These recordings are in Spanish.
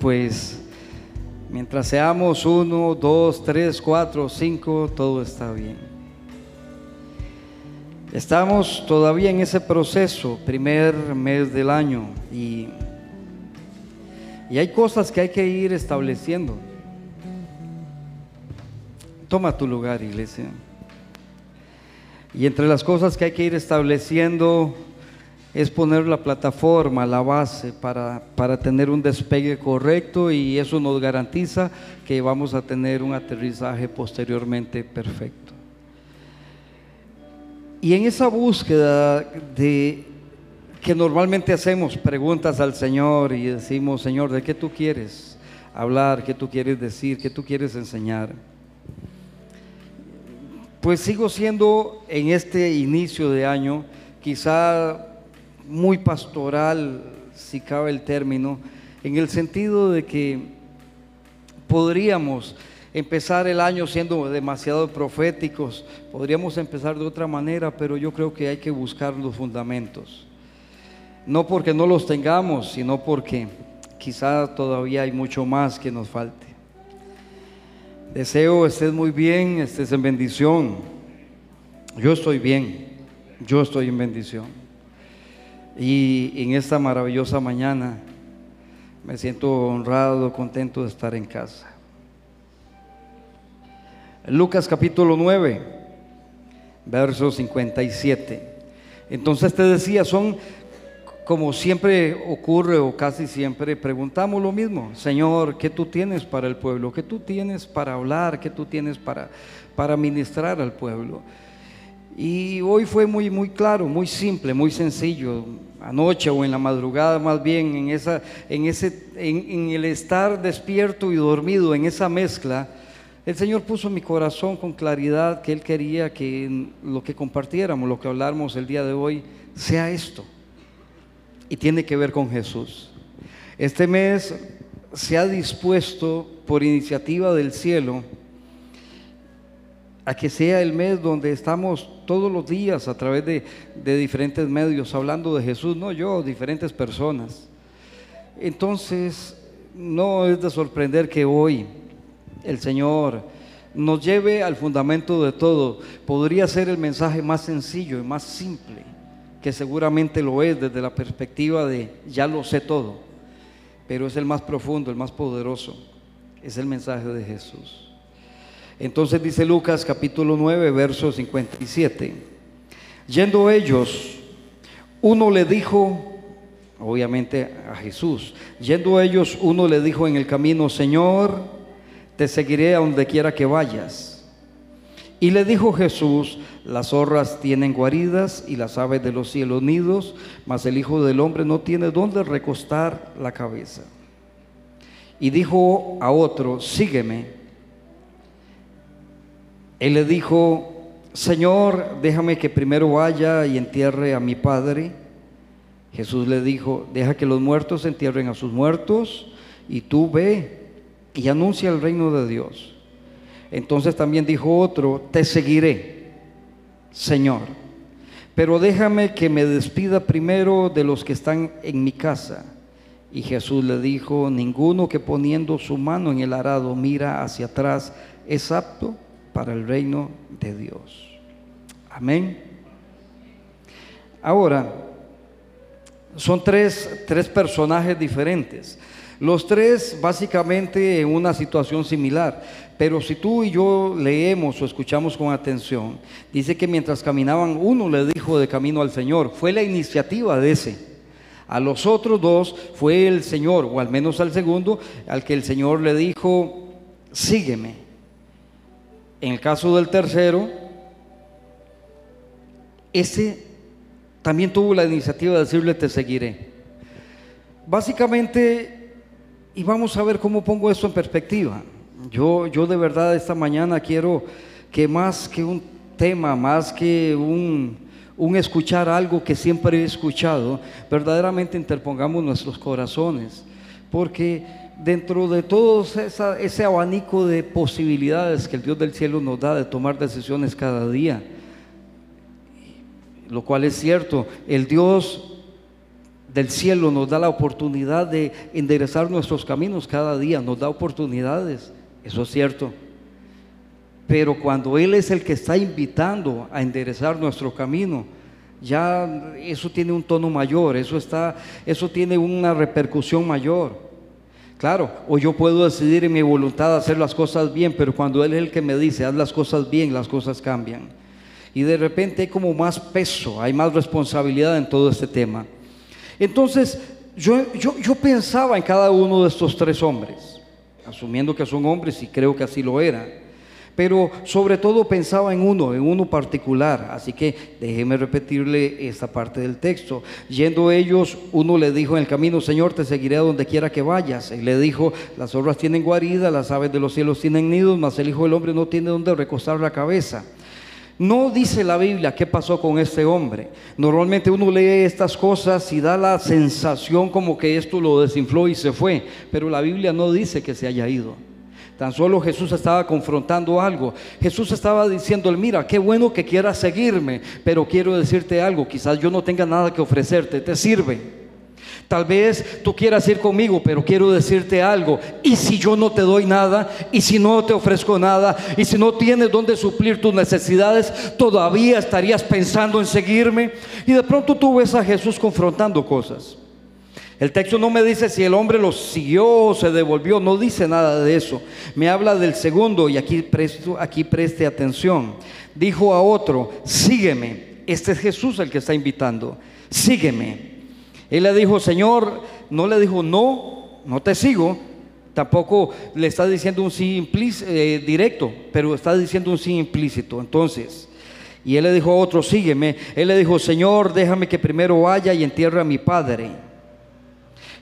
pues mientras seamos uno, dos, tres, cuatro, cinco, todo está bien. Estamos todavía en ese proceso, primer mes del año, y, y hay cosas que hay que ir estableciendo. Toma tu lugar, iglesia. Y entre las cosas que hay que ir estableciendo es poner la plataforma, la base para, para, tener un despegue correcto y eso nos garantiza que vamos a tener un aterrizaje posteriormente perfecto. Y en esa búsqueda de que normalmente hacemos preguntas al Señor y decimos, Señor, ¿de qué tú quieres hablar? ¿Qué tú quieres decir? ¿Qué tú quieres enseñar? Pues sigo siendo en este inicio de año quizá muy pastoral, si cabe el término, en el sentido de que podríamos empezar el año siendo demasiado proféticos, podríamos empezar de otra manera, pero yo creo que hay que buscar los fundamentos. No porque no los tengamos, sino porque quizá todavía hay mucho más que nos falte. Deseo estés muy bien, estés en bendición. Yo estoy bien, yo estoy en bendición. Y en esta maravillosa mañana me siento honrado, contento de estar en casa. Lucas capítulo 9, verso 57. Entonces te decía, son como siempre ocurre o casi siempre, preguntamos lo mismo, Señor, ¿qué tú tienes para el pueblo? ¿Qué tú tienes para hablar? ¿Qué tú tienes para, para ministrar al pueblo? Y hoy fue muy, muy claro, muy simple, muy sencillo. Anoche o en la madrugada más bien, en, esa, en, ese, en, el estar despierto y dormido, en esa mezcla, el Señor puso en mi corazón con claridad que Él quería que lo que compartiéramos, lo que habláramos el día de hoy, sea esto y tiene que ver con Jesús. Este mes se ha dispuesto por iniciativa del cielo a que sea el mes donde estamos todos los días a través de, de, diferentes medios hablando de Jesús, no yo, diferentes personas. Entonces, no es de sorprender que hoy el Señor nos lleve al fundamento de todo. Podría ser el mensaje más sencillo y más simple que seguramente lo es desde la perspectiva de ya lo sé todo, pero es el más profundo, el más poderoso, es el mensaje de Jesús. Entonces dice Lucas capítulo 9, verso 57, yendo ellos, uno le dijo, obviamente a Jesús, yendo ellos, uno le dijo en el camino, Señor, te seguiré a donde quiera que vayas. Y le dijo Jesús, las zorras tienen guaridas y las aves de los cielos nidos, mas el Hijo del Hombre no tiene dónde recostar la cabeza. Y dijo a otro, sígueme. Él le dijo, Señor, déjame que primero vaya y entierre a mi Padre. Jesús le dijo, deja que los muertos entierren a sus muertos y tú ve y anuncia el reino de Dios. Entonces también dijo otro, te seguiré, Señor, pero déjame que me despida primero de los que están en mi casa. Y Jesús le dijo, ninguno que poniendo su mano en el arado mira hacia atrás es apto para el reino de Dios. Amén. Ahora, son tres, tres personajes diferentes. Los tres básicamente en una situación similar. Pero si tú y yo leemos o escuchamos con atención, dice que mientras caminaban uno le dijo de camino al Señor, fue la iniciativa de ese. A los otros dos fue el Señor, o al menos al segundo, al que el Señor le dijo, sígueme. En el caso del tercero, ese también tuvo la iniciativa de decirle, te seguiré. Básicamente, y vamos a ver cómo pongo esto en perspectiva. Yo, yo de verdad esta mañana quiero que más que un tema, más que un, un escuchar algo que siempre he escuchado, verdaderamente interpongamos nuestros corazones, porque dentro de todo ese abanico de posibilidades que el Dios del cielo nos da de tomar decisiones cada día, lo cual es cierto, el Dios del cielo nos da la oportunidad de enderezar nuestros caminos cada día, nos da oportunidades, eso es cierto. Pero cuando Él es el que está invitando a enderezar nuestro camino, ya eso tiene un tono mayor, eso está, eso tiene una repercusión mayor. Claro, o yo puedo decidir en mi voluntad hacer las cosas bien, pero cuando Él es el que me dice, haz las cosas bien, las cosas cambian. Y de repente hay como más peso, hay más responsabilidad en todo este tema. Entonces, yo, yo, yo pensaba en cada uno de estos tres hombres, asumiendo que son hombres y creo que así lo eran pero sobre todo pensaba en uno, en uno particular. Así que déjeme repetirle esta parte del texto. Yendo ellos, uno le dijo en el camino, Señor, te seguiré a donde quiera que vayas. Y le dijo, las zorras tienen guarida, las aves de los cielos tienen nidos, mas el Hijo del Hombre no tiene donde recostar la cabeza. No dice la Biblia qué pasó con este hombre. Normalmente uno lee estas cosas y da la sensación como que esto lo desinfló y se fue, pero la Biblia no dice que se haya ido. Tan solo Jesús estaba confrontando algo. Jesús estaba diciendo, mira, qué bueno que quieras seguirme, pero quiero decirte algo, quizás yo no tenga nada que ofrecerte, te sirve. Tal vez tú quieras ir conmigo, pero quiero decirte algo. Y si yo no te doy nada, y si no te ofrezco nada, y si no tienes donde suplir tus necesidades, todavía estarías pensando en seguirme. Y de pronto tú ves a Jesús confrontando cosas. El texto no me dice si el hombre lo siguió o se devolvió, no dice nada de eso. Me habla del segundo y aquí, presto, aquí preste atención. Dijo a otro, sígueme. Este es Jesús el que está invitando, sígueme. Él le dijo, Señor, no le dijo, no, no te sigo. Tampoco le está diciendo un sí eh, directo, pero está diciendo un sí implícito. Entonces, y él le dijo a otro, sígueme. Él le dijo, Señor, déjame que primero vaya y entierre a mi padre.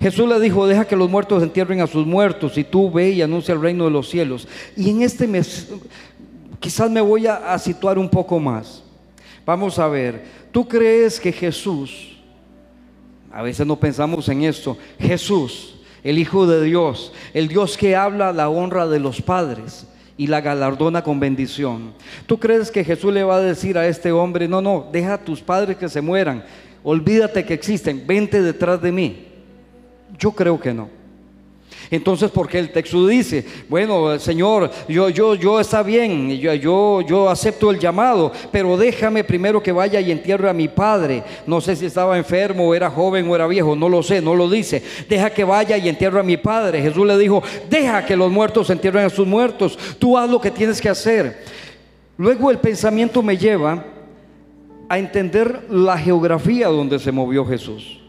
Jesús le dijo, deja que los muertos entierren a sus muertos y tú ve y anuncia el reino de los cielos. Y en este mes quizás me voy a, a situar un poco más. Vamos a ver, ¿tú crees que Jesús, a veces no pensamos en esto, Jesús, el Hijo de Dios, el Dios que habla la honra de los padres, y la galardona con bendición. ¿Tú crees que Jesús le va a decir a este hombre, no, no, deja a tus padres que se mueran, olvídate que existen, vente detrás de mí? Yo creo que no. Entonces, porque el texto dice, bueno, Señor, yo, yo, yo está bien, yo, yo, yo acepto el llamado, pero déjame primero que vaya y entierre a mi padre. No sé si estaba enfermo, o era joven o era viejo, no lo sé, no lo dice. Deja que vaya y entierre a mi padre. Jesús le dijo, deja que los muertos entierren a sus muertos. Tú haz lo que tienes que hacer. Luego el pensamiento me lleva a entender la geografía donde se movió Jesús.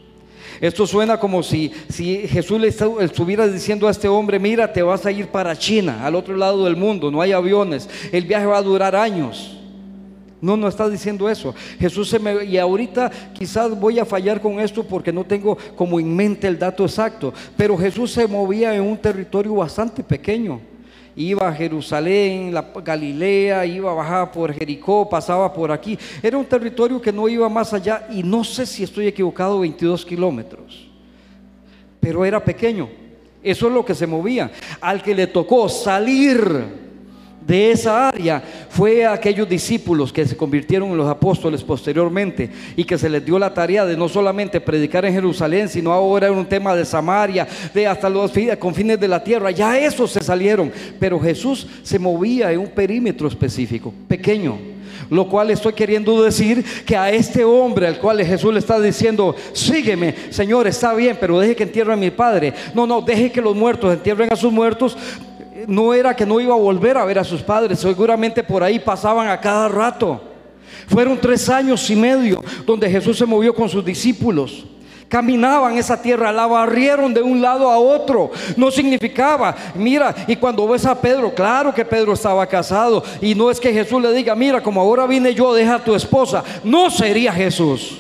Esto suena como si, si Jesús le estuviera diciendo a este hombre, mira, te vas a ir para China, al otro lado del mundo, no hay aviones, el viaje va a durar años. No, no está diciendo eso. Jesús se me... Y ahorita quizás voy a fallar con esto porque no tengo como en mente el dato exacto. Pero Jesús se movía en un territorio bastante pequeño iba a Jerusalén, la Galilea, iba a bajar por Jericó, pasaba por aquí. Era un territorio que no iba más allá y no sé si estoy equivocado, 22 kilómetros. Pero era pequeño. Eso es lo que se movía. Al que le tocó salir de esa área fue a aquellos discípulos que se convirtieron en los apóstoles posteriormente y que se les dio la tarea de no solamente predicar en Jerusalén, sino ahora en un tema de Samaria, de hasta los confines de la tierra. Ya esos se salieron, pero Jesús se movía en un perímetro específico, pequeño. Lo cual estoy queriendo decir que a este hombre al cual Jesús le está diciendo, sígueme, Señor, está bien, pero deje que entierre a mi padre. No, no, deje que los muertos entierren a sus muertos no era que no iba a volver a ver a sus padres, seguramente por ahí pasaban a cada rato. Fueron tres años y medio donde Jesús se movió con sus discípulos. Caminaban esa tierra, la barrieron de un lado a otro. No significaba, mira, y cuando ves a Pedro, claro que Pedro estaba casado. Y no es que Jesús le diga, mira, como ahora vine yo, deja a tu esposa. No sería Jesús.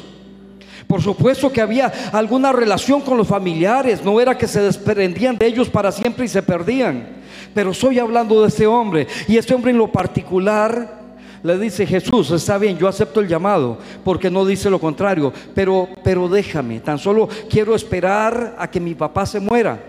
Por supuesto que había alguna relación con los familiares, no era que se desprendían de ellos para siempre y se perdían. Pero estoy hablando de este hombre. Y este hombre en lo particular le dice, Jesús, está bien, yo acepto el llamado, porque no dice lo contrario, pero, pero déjame, tan solo quiero esperar a que mi papá se muera.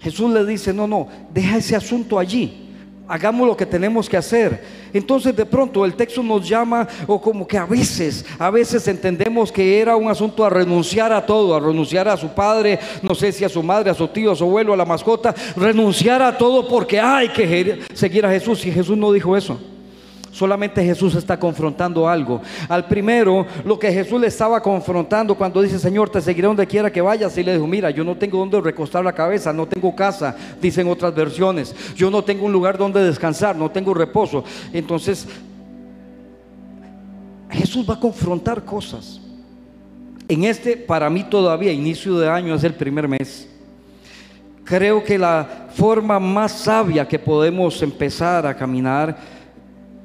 Jesús le dice, no, no, deja ese asunto allí. Hagamos lo que tenemos que hacer. Entonces de pronto el texto nos llama o como que a veces, a veces entendemos que era un asunto a renunciar a todo, a renunciar a su padre, no sé si a su madre, a su tío, a su abuelo, a la mascota, renunciar a todo porque hay que seguir a Jesús y Jesús no dijo eso. Solamente Jesús está confrontando algo. Al primero, lo que Jesús le estaba confrontando cuando dice, Señor, te seguiré donde quiera que vayas. Y le dijo, mira, yo no tengo donde recostar la cabeza, no tengo casa, dicen otras versiones. Yo no tengo un lugar donde descansar, no tengo reposo. Entonces, Jesús va a confrontar cosas. En este, para mí todavía, inicio de año es el primer mes. Creo que la forma más sabia que podemos empezar a caminar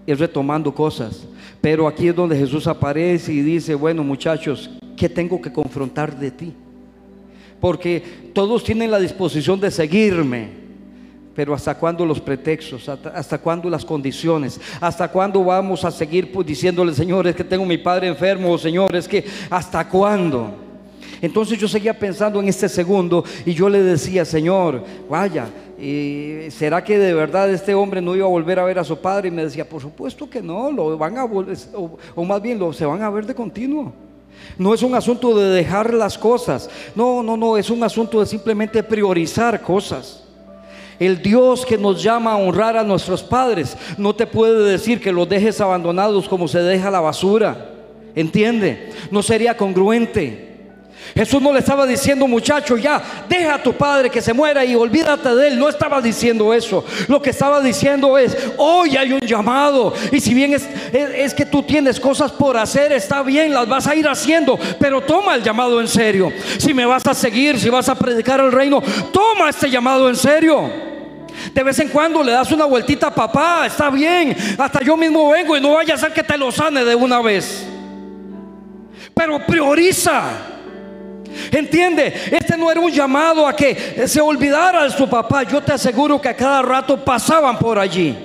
y retomando cosas. Pero aquí es donde Jesús aparece y dice, bueno muchachos, ¿qué tengo que confrontar de ti? Porque todos tienen la disposición de seguirme. Pero hasta cuándo los pretextos, hasta, cuándo las condiciones, hasta cuándo vamos a seguir pues, diciéndole, Señor, es que tengo mi padre enfermo, Señor, es que hasta cuándo. Entonces yo seguía pensando en este segundo y yo le decía, Señor, vaya, ¿Y será que de verdad este hombre no iba a volver a ver a su padre? Y me decía, por supuesto que no, lo van a volver, o, más bien lo, se van a ver de continuo. No es un asunto de dejar las cosas, no, no, no, es un asunto de simplemente priorizar cosas. El Dios que nos llama a honrar a nuestros padres no te puede decir que los dejes abandonados como se deja la basura. ¿Entiende? No sería congruente. Jesús no le estaba diciendo, muchacho, ya, deja a tu padre que se muera y olvídate de él. No estaba diciendo eso. Lo que estaba diciendo es, hoy hay un llamado. Y si bien es, que tú tienes cosas por hacer, está bien, las vas a ir haciendo. Pero toma el llamado en serio. Si me vas a seguir, si vas a predicar el reino, toma este llamado en serio. De vez en cuando le das una vueltita a papá, está bien. Hasta yo mismo vengo y no vaya a ser que te lo sane de una vez. Pero prioriza. Entiende, este no era un llamado a que se olvidara de su papá. Yo te aseguro que a cada rato pasaban por allí.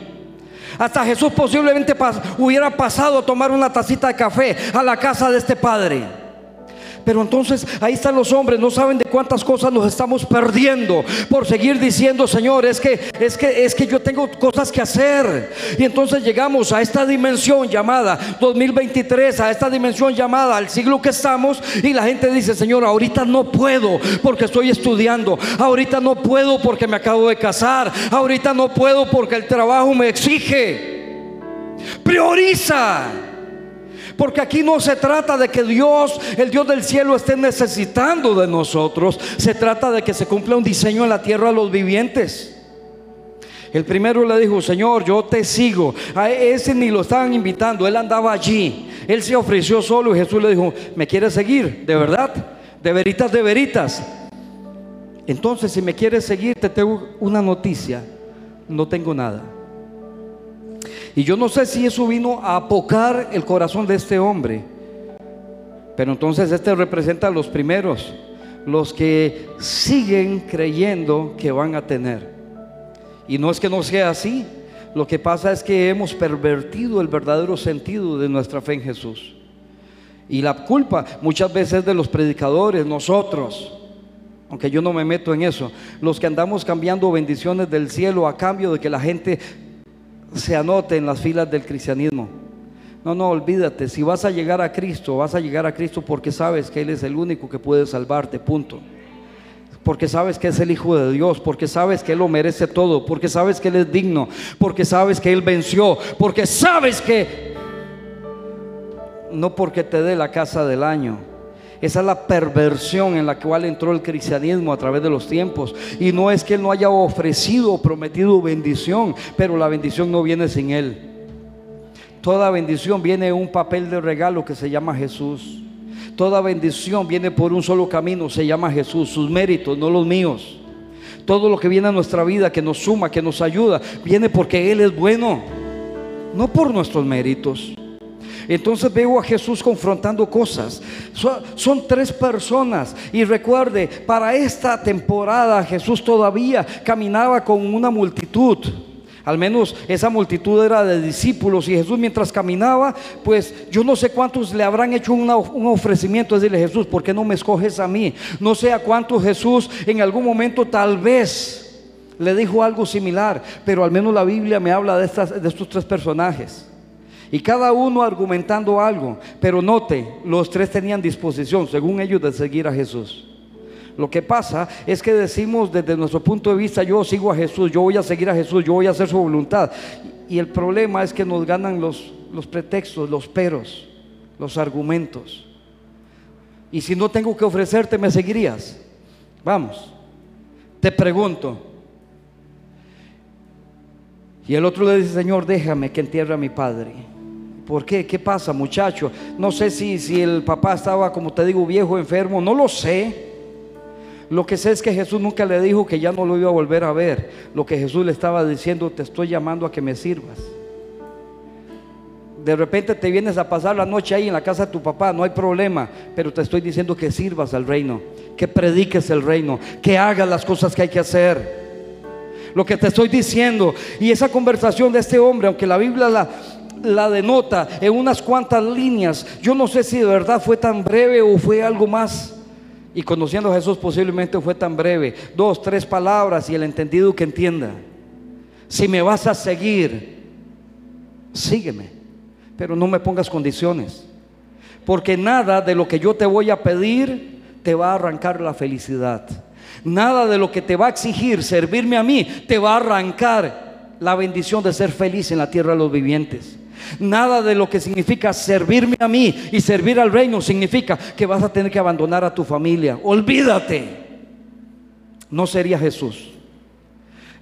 Hasta Jesús posiblemente hubiera pasado a tomar una tacita de café a la casa de este padre. Pero entonces ahí están los hombres, no saben de cuántas cosas nos estamos perdiendo por seguir diciendo, Señor, es que es que es que yo tengo cosas que hacer. Y entonces llegamos a esta dimensión llamada 2023, a esta dimensión llamada al siglo que estamos y la gente dice, Señor, ahorita no puedo porque estoy estudiando, ahorita no puedo porque me acabo de casar, ahorita no puedo porque el trabajo me exige. Prioriza. Porque aquí no se trata de que Dios, el Dios del cielo, esté necesitando de nosotros. Se trata de que se cumpla un diseño en la tierra a los vivientes. El primero le dijo, Señor, yo te sigo. A ese ni lo estaban invitando, él andaba allí. Él se ofreció solo y Jesús le dijo, ¿me quieres seguir? ¿De verdad? ¿De veritas, de veritas? Entonces, si me quieres seguir, te tengo una noticia. No tengo nada. Y yo no sé si eso vino a apocar el corazón de este hombre. Pero entonces este representa a los primeros, los que siguen creyendo que van a tener. Y no es que no sea así. Lo que pasa es que hemos pervertido el verdadero sentido de nuestra fe en Jesús. Y la culpa muchas veces es de los predicadores, nosotros. Aunque yo no me meto en eso. Los que andamos cambiando bendiciones del cielo a cambio de que la gente se anote en las filas del cristianismo. No, no, olvídate, si vas a llegar a Cristo, vas a llegar a Cristo porque sabes que Él es el único que puede salvarte, punto. Porque sabes que es el Hijo de Dios, porque sabes que Él lo merece todo, porque sabes que Él es digno, porque sabes que Él venció, porque sabes que no porque te dé la casa del año, esa es la perversión en la cual entró el cristianismo a través de los tiempos. Y no es que Él no haya ofrecido o prometido bendición, pero la bendición no viene sin Él. Toda bendición viene en un papel de regalo que se llama Jesús. Toda bendición viene por un solo camino, se llama Jesús. Sus méritos, no los míos. Todo lo que viene a nuestra vida, que nos suma, que nos ayuda, viene porque Él es bueno, no por nuestros méritos. Entonces veo a Jesús confrontando cosas. Son, tres personas. Y recuerde, para esta temporada Jesús todavía caminaba con una multitud. Al menos esa multitud era de discípulos y Jesús mientras caminaba, pues yo no sé cuántos le habrán hecho un ofrecimiento, decirle Jesús, ¿por qué no me escoges a mí? No sé a cuántos Jesús en algún momento tal vez le dijo algo similar, pero al menos la Biblia me habla de, estas, de estos tres personajes. Y cada uno argumentando algo, pero note, los tres tenían disposición, según ellos, de seguir a Jesús. Lo que pasa es que decimos desde nuestro punto de vista, yo sigo a Jesús, yo voy a seguir a Jesús, yo voy a hacer su voluntad. Y el problema es que nos ganan los, los pretextos, los peros, los argumentos. Y si no tengo que ofrecerte, ¿me seguirías? Vamos, te pregunto. Y el otro le dice, Señor, déjame que entierre a mi padre. ¿Por qué? ¿Qué pasa, muchacho? No sé si, si el papá estaba, como te digo, viejo, enfermo, no lo sé. Lo que sé es que Jesús nunca le dijo que ya no lo iba a volver a ver. Lo que Jesús le estaba diciendo, te estoy llamando a que me sirvas. De repente te vienes a pasar la noche ahí en la casa de tu papá, no hay problema, pero te estoy diciendo que sirvas al reino, que prediques el reino, que hagas las cosas que hay que hacer. Lo que te estoy diciendo, y esa conversación de este hombre, aunque la Biblia la, la denota en unas cuantas líneas, yo no sé si de verdad fue tan breve o fue algo más y conociendo a Jesús posiblemente fue tan breve, dos, tres palabras y el entendido que entienda. Si me vas a seguir, sígueme, pero no me pongas condiciones. Porque nada de lo que yo te voy a pedir te va a arrancar la felicidad. Nada de lo que te va a exigir servirme a mí te va a arrancar la bendición de ser feliz en la tierra de los vivientes. Nada de lo que significa servirme a mí y servir al reino significa que vas a tener que abandonar a tu familia. Olvídate. No sería Jesús.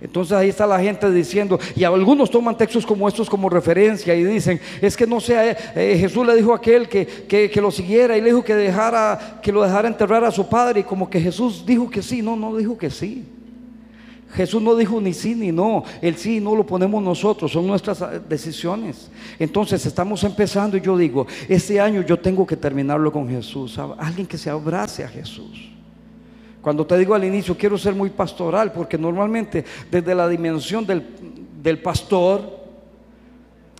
Entonces ahí está la gente diciendo, y algunos toman textos como estos como referencia y dicen, es que no sea, eh, eh, Jesús le dijo a aquel que, que, lo siguiera y le dijo que, dejara, que lo dejara enterrar a su padre y como que Jesús dijo que sí, no, no dijo que sí. Jesús no dijo ni sí ni no. El sí no lo ponemos nosotros, son nuestras ah, decisiones. Entonces estamos empezando y yo digo, este año yo tengo que terminarlo con Jesús. Alguien que se abrace a Jesús. Cuando te digo al inicio, quiero ser muy pastoral, porque normalmente desde la dimensión del, pastor,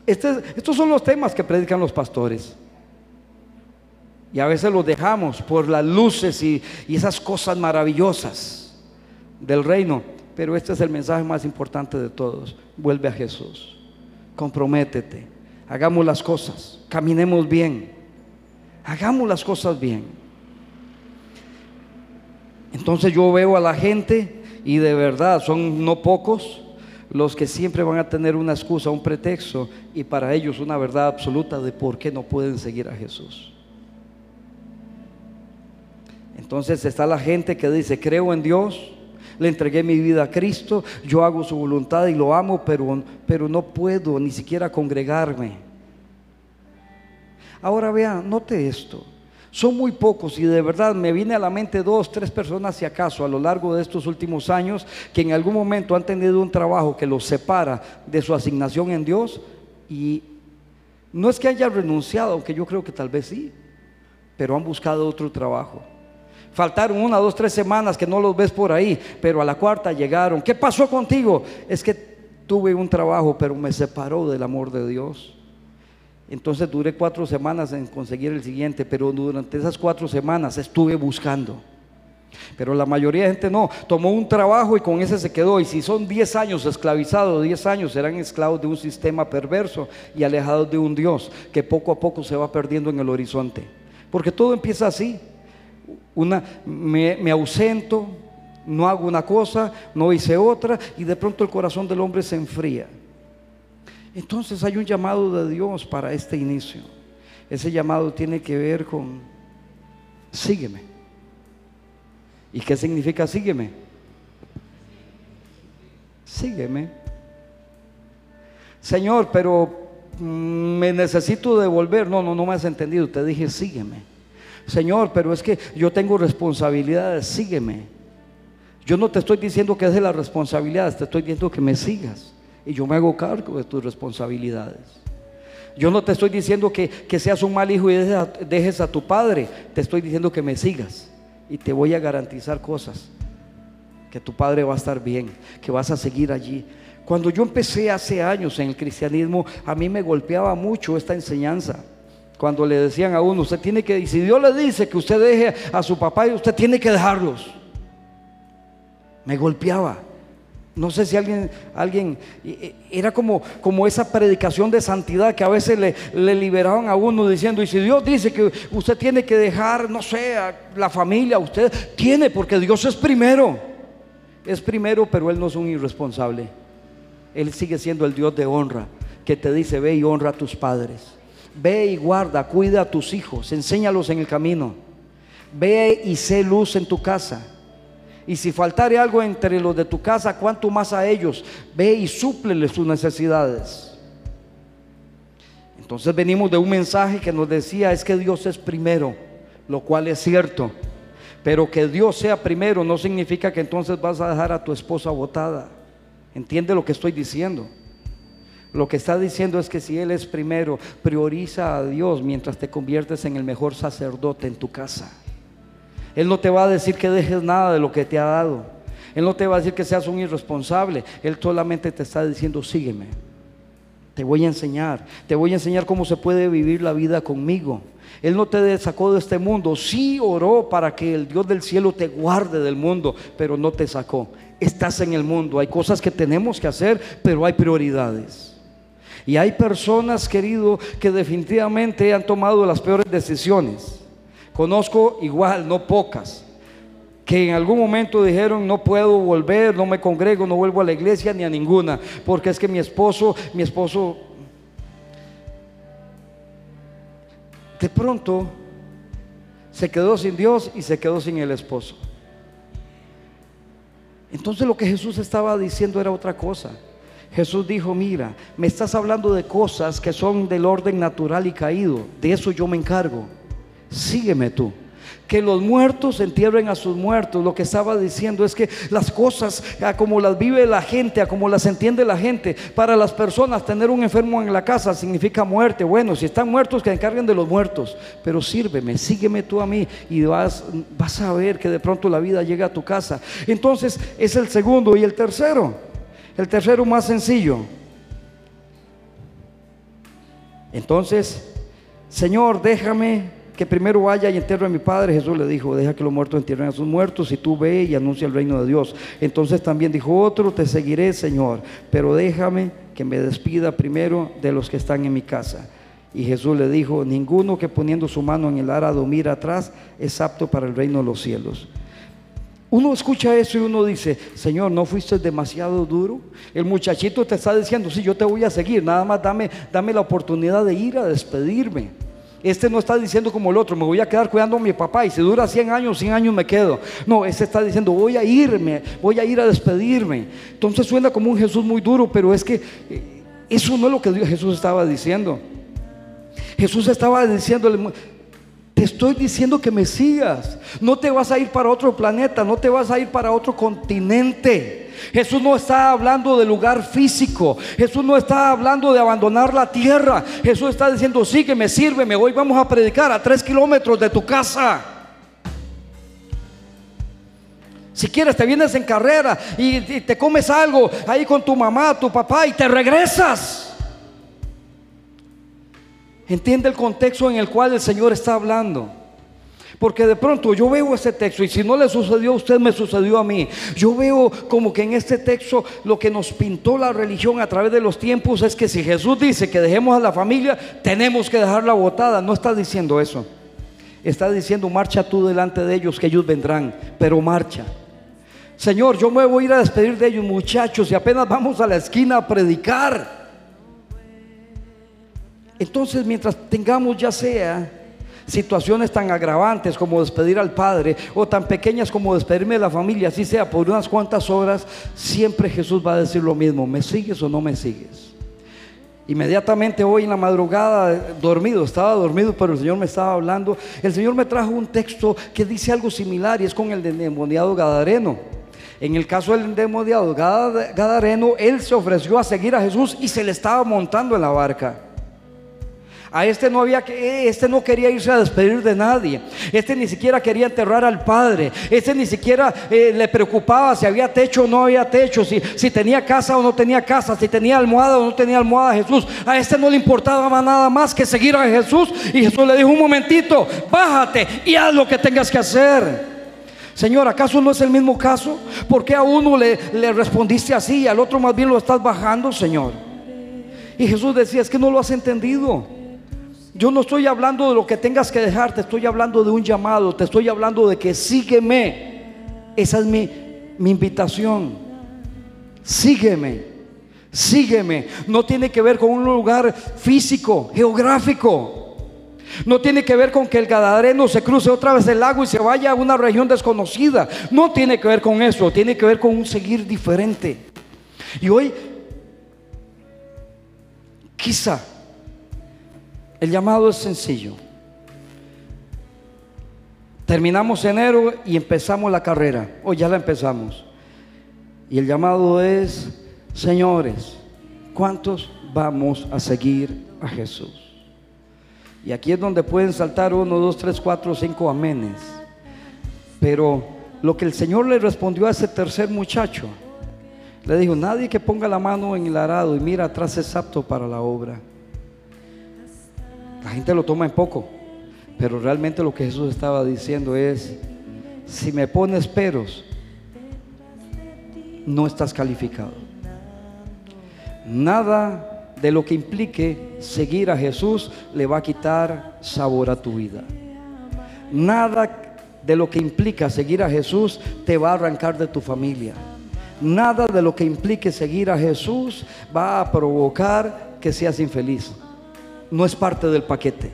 este, estos son los temas que predican los pastores. Y a veces los dejamos por las luces y esas cosas maravillosas del reino. Pero este es el mensaje más importante de todos. Vuelve a Jesús. Comprométete. Hagamos las cosas. Caminemos bien. Hagamos las cosas bien. Entonces yo veo a la gente y de verdad son no pocos los que siempre van a tener una excusa, un pretexto y para ellos una verdad absoluta de por qué no pueden seguir a Jesús. Entonces está la gente que dice, creo en Dios, le entregué mi vida a Cristo, yo hago su voluntad y lo amo, pero, pero no puedo ni siquiera congregarme. Ahora vean, note esto. Son muy pocos y de verdad me viene a la mente dos, tres personas si acaso a lo largo de estos últimos años que en algún momento han tenido un trabajo que los separa de su asignación en Dios y no es que haya renunciado, aunque yo creo que tal vez sí, pero han buscado otro trabajo. Faltaron una, dos, tres semanas que no los ves por ahí, pero a la cuarta llegaron. ¿Qué pasó contigo? Es que tuve un trabajo, pero me separó del amor de Dios. Entonces duré cuatro semanas en conseguir el siguiente, pero durante esas cuatro semanas estuve buscando. Pero la mayoría de gente no, tomó un trabajo y con ese se quedó. Y si son diez años esclavizados, diez años serán esclavos de un sistema perverso y alejados de un Dios que poco a poco se va perdiendo en el horizonte. Porque todo empieza así una, me, ausento, no hago una cosa, no hice otra, y de pronto el corazón del hombre se enfría. Entonces hay un llamado de Dios para este inicio. Ese llamado tiene que ver con, sígueme. ¿Y qué significa sígueme? Sígueme. Señor, pero mm, me necesito devolver. No, no, no me has entendido. Te dije, sígueme. Señor, pero es que yo tengo responsabilidades, sígueme. Yo no te estoy diciendo que es de las responsabilidades, te estoy diciendo que me sigas. Y yo me hago cargo de tus responsabilidades. Yo no te estoy diciendo que, seas un mal hijo y dejes a, tu padre. Te estoy diciendo que me sigas. Y te voy a garantizar cosas. Que tu padre va a estar bien. Que vas a seguir allí. Cuando yo empecé hace años en el cristianismo, a mí me golpeaba mucho esta enseñanza cuando le decían a uno, usted tiene que, si Dios le dice que usted deje a su papá, usted tiene que dejarlos. Me golpeaba. No sé si alguien, alguien, era como, como esa predicación de santidad que a veces le, le, liberaban a uno diciendo, y si Dios dice que usted tiene que dejar, no sé, a la familia, usted tiene, porque Dios es primero. Es primero, pero Él no es un irresponsable. Él sigue siendo el Dios de honra, que te dice, ve y honra a tus padres. Ve y guarda, cuida a tus hijos, enséñalos en el camino. Ve y sé luz en tu casa. Y si faltare algo entre los de tu casa, cuanto más a ellos, ve y súpleles sus necesidades. Entonces venimos de un mensaje que nos decía es que Dios es primero, lo cual es cierto. Pero que Dios sea primero no significa que entonces vas a dejar a tu esposa botada. Entiende lo que estoy diciendo. Lo que está diciendo es que si Él es primero, prioriza a Dios mientras te conviertes en el mejor sacerdote en tu casa. Él no te va a decir que dejes nada de lo que te ha dado. Él no te va a decir que seas un irresponsable. Él solamente te está diciendo, sígueme. Te voy a enseñar. Te voy a enseñar cómo se puede vivir la vida conmigo. Él no te sacó de este mundo. Sí oró para que el Dios del cielo te guarde del mundo, pero no te sacó. Estás en el mundo. Hay cosas que tenemos que hacer, pero hay prioridades. Y hay personas, querido, que definitivamente han tomado las peores decisiones. Conozco igual, no pocas, que en algún momento dijeron, no puedo volver, no me congrego, no vuelvo a la iglesia ni a ninguna, porque es que mi esposo, mi esposo, de pronto se quedó sin Dios y se quedó sin el esposo. Entonces lo que Jesús estaba diciendo era otra cosa. Jesús dijo, mira, me estás hablando de cosas que son del orden natural y caído, de eso yo me encargo sígueme tú. Que los muertos entierren a sus muertos. Lo que estaba diciendo es que las cosas, como las vive la gente, a como las entiende la gente, para las personas tener un enfermo en la casa significa muerte. Bueno, si están muertos, que encarguen de los muertos. Pero sírveme, sígueme tú a mí y vas, vas a ver que de pronto la vida llega a tu casa. Entonces es el segundo y el tercero. El tercero más sencillo. Entonces, Señor, déjame que primero vaya y entierre a mi padre. Jesús le dijo, deja que los muertos entierren a sus muertos y tú ve y anuncia el reino de Dios. Entonces también dijo otro, te seguiré, Señor, pero déjame que me despida primero de los que están en mi casa. Y Jesús le dijo, ninguno que poniendo su mano en el arado mira atrás es apto para el reino de los cielos. Uno escucha eso y uno dice, Señor, ¿no fuiste demasiado duro? El muchachito te está diciendo, sí, yo te voy a seguir, nada más dame, dame la oportunidad de ir a despedirme. Este no está diciendo como el otro, me voy a quedar cuidando a mi papá y si dura 100 años, 100 años me quedo. No, este está diciendo, voy a irme, voy a ir a despedirme. Entonces suena como un Jesús muy duro, pero es que eh, eso no es lo que Jesús estaba diciendo. Jesús estaba diciendo, te estoy diciendo que me sigas. No te vas a ir para otro planeta, no te vas a ir para otro continente. Jesús no está hablando de lugar físico. Jesús no está hablando de abandonar la tierra. Jesús está diciendo, sí que me sirve, me voy, vamos a predicar a tres kilómetros de tu casa. Si quieres, te vienes en carrera y, y, te comes algo ahí con tu mamá, tu papá y te regresas. Entiende el contexto en el cual el Señor está hablando. Porque de pronto yo veo ese texto y si no le sucedió a usted, me sucedió a mí. Yo veo como que en este texto lo que nos pintó la religión a través de los tiempos es que si Jesús dice que dejemos a la familia, tenemos que dejarla botada. No está diciendo eso. Está diciendo, marcha tú delante de ellos, que ellos vendrán, pero marcha. Señor, yo me voy a ir a despedir de ellos, muchachos, y apenas vamos a la esquina a predicar. Entonces, mientras tengamos ya sea situaciones tan agravantes como despedir al padre o tan pequeñas como despedirme de la familia, así sea por unas cuantas horas, siempre Jesús va a decir lo mismo, ¿me sigues o no me sigues? Inmediatamente hoy en la madrugada, dormido, estaba dormido, pero el Señor me estaba hablando. El Señor me trajo un texto que dice algo similar y es con el endemoniado Gadareno. En el caso del endemoniado Gadareno, él se ofreció a seguir a Jesús y se le estaba montando en la barca. A este no había que, eh, este no quería irse a despedir de nadie. Este ni siquiera quería enterrar al padre. Este ni siquiera eh, le preocupaba si había techo o no había techo, si, si tenía casa o no tenía casa, si tenía almohada o no tenía almohada Jesús. A este no le importaba nada más que seguir a Jesús. Y Jesús le dijo, un momentito, bájate y haz lo que tengas que hacer. Señor, ¿acaso no es el mismo caso? ¿Por qué a uno le, le respondiste así y al otro más bien lo estás bajando, Señor? Y Jesús decía, es que no lo has entendido. Yo no estoy hablando de lo que tengas que dejar, te estoy hablando de un llamado, te estoy hablando de que sígueme. Esa es mi, invitación. Sígueme, sígueme. No tiene que ver con un lugar físico, geográfico. No tiene que ver con que el Gadareno se cruce otra vez el lago y se vaya a una región desconocida. No tiene que ver con eso, tiene que ver con un seguir diferente. Y hoy, quizá, el llamado es sencillo. Terminamos enero y empezamos la carrera. Hoy ya la empezamos. Y el llamado es, señores, ¿cuántos vamos a seguir a Jesús? Y aquí es donde pueden saltar uno, dos, tres, cuatro, cinco amenes. Pero lo que el Señor le respondió a ese tercer muchacho, le dijo, nadie que ponga la mano en el arado y mira atrás es apto para la obra. La gente lo toma en poco, pero realmente lo que Jesús estaba diciendo es, si me pones peros, no estás calificado. Nada de lo que implique seguir a Jesús le va a quitar sabor a tu vida. Nada de lo que implica seguir a Jesús te va a arrancar de tu familia. Nada de lo que implique seguir a Jesús va a provocar que seas infeliz. No es parte del paquete.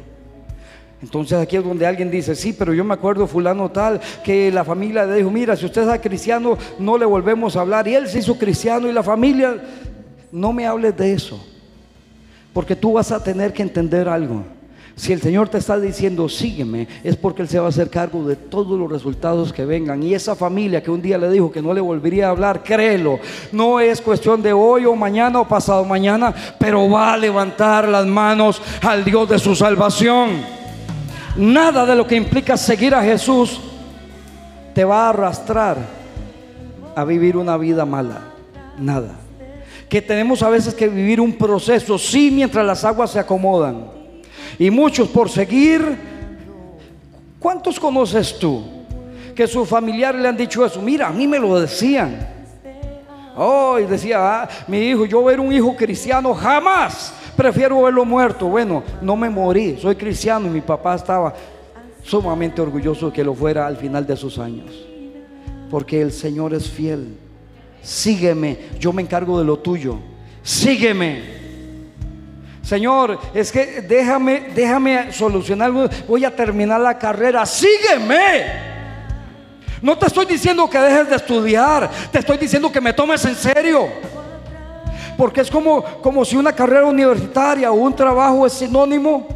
Entonces aquí es donde alguien dice, sí, pero yo me acuerdo fulano tal, que la familia le dijo, mira, si usted es cristiano, no le volvemos a hablar. Y él se hizo cristiano y la familia, no me hables de eso. Porque tú vas a tener que entender algo. Si el Señor te está diciendo, sígueme, es porque Él se va a hacer cargo de todos los resultados que vengan. Y esa familia que un día le dijo que no le volvería a hablar, créelo, no es cuestión de hoy o mañana o pasado mañana, pero va a levantar las manos al Dios de su salvación. Nada de lo que implica seguir a Jesús te va a arrastrar a vivir una vida mala. Nada que tenemos a veces que vivir un proceso, sí, mientras las aguas se acomodan. Y muchos por seguir, ¿cuántos conoces tú? Que sus familiares le han dicho eso, mira, a mí me lo decían. Oh, y decía, ah, mi hijo, yo ver un hijo cristiano jamás, prefiero verlo muerto. Bueno, no me morí, soy cristiano y mi papá estaba sumamente orgulloso que lo fuera al final de sus años. Porque el Señor es fiel sígueme, yo me encargo de lo tuyo, sígueme. Señor, es que déjame, déjame solucionar, voy a terminar la carrera, sígueme. No te estoy diciendo que dejes de estudiar, te estoy diciendo que me tomes en serio. Porque es como, como si una carrera universitaria o un trabajo es sinónimo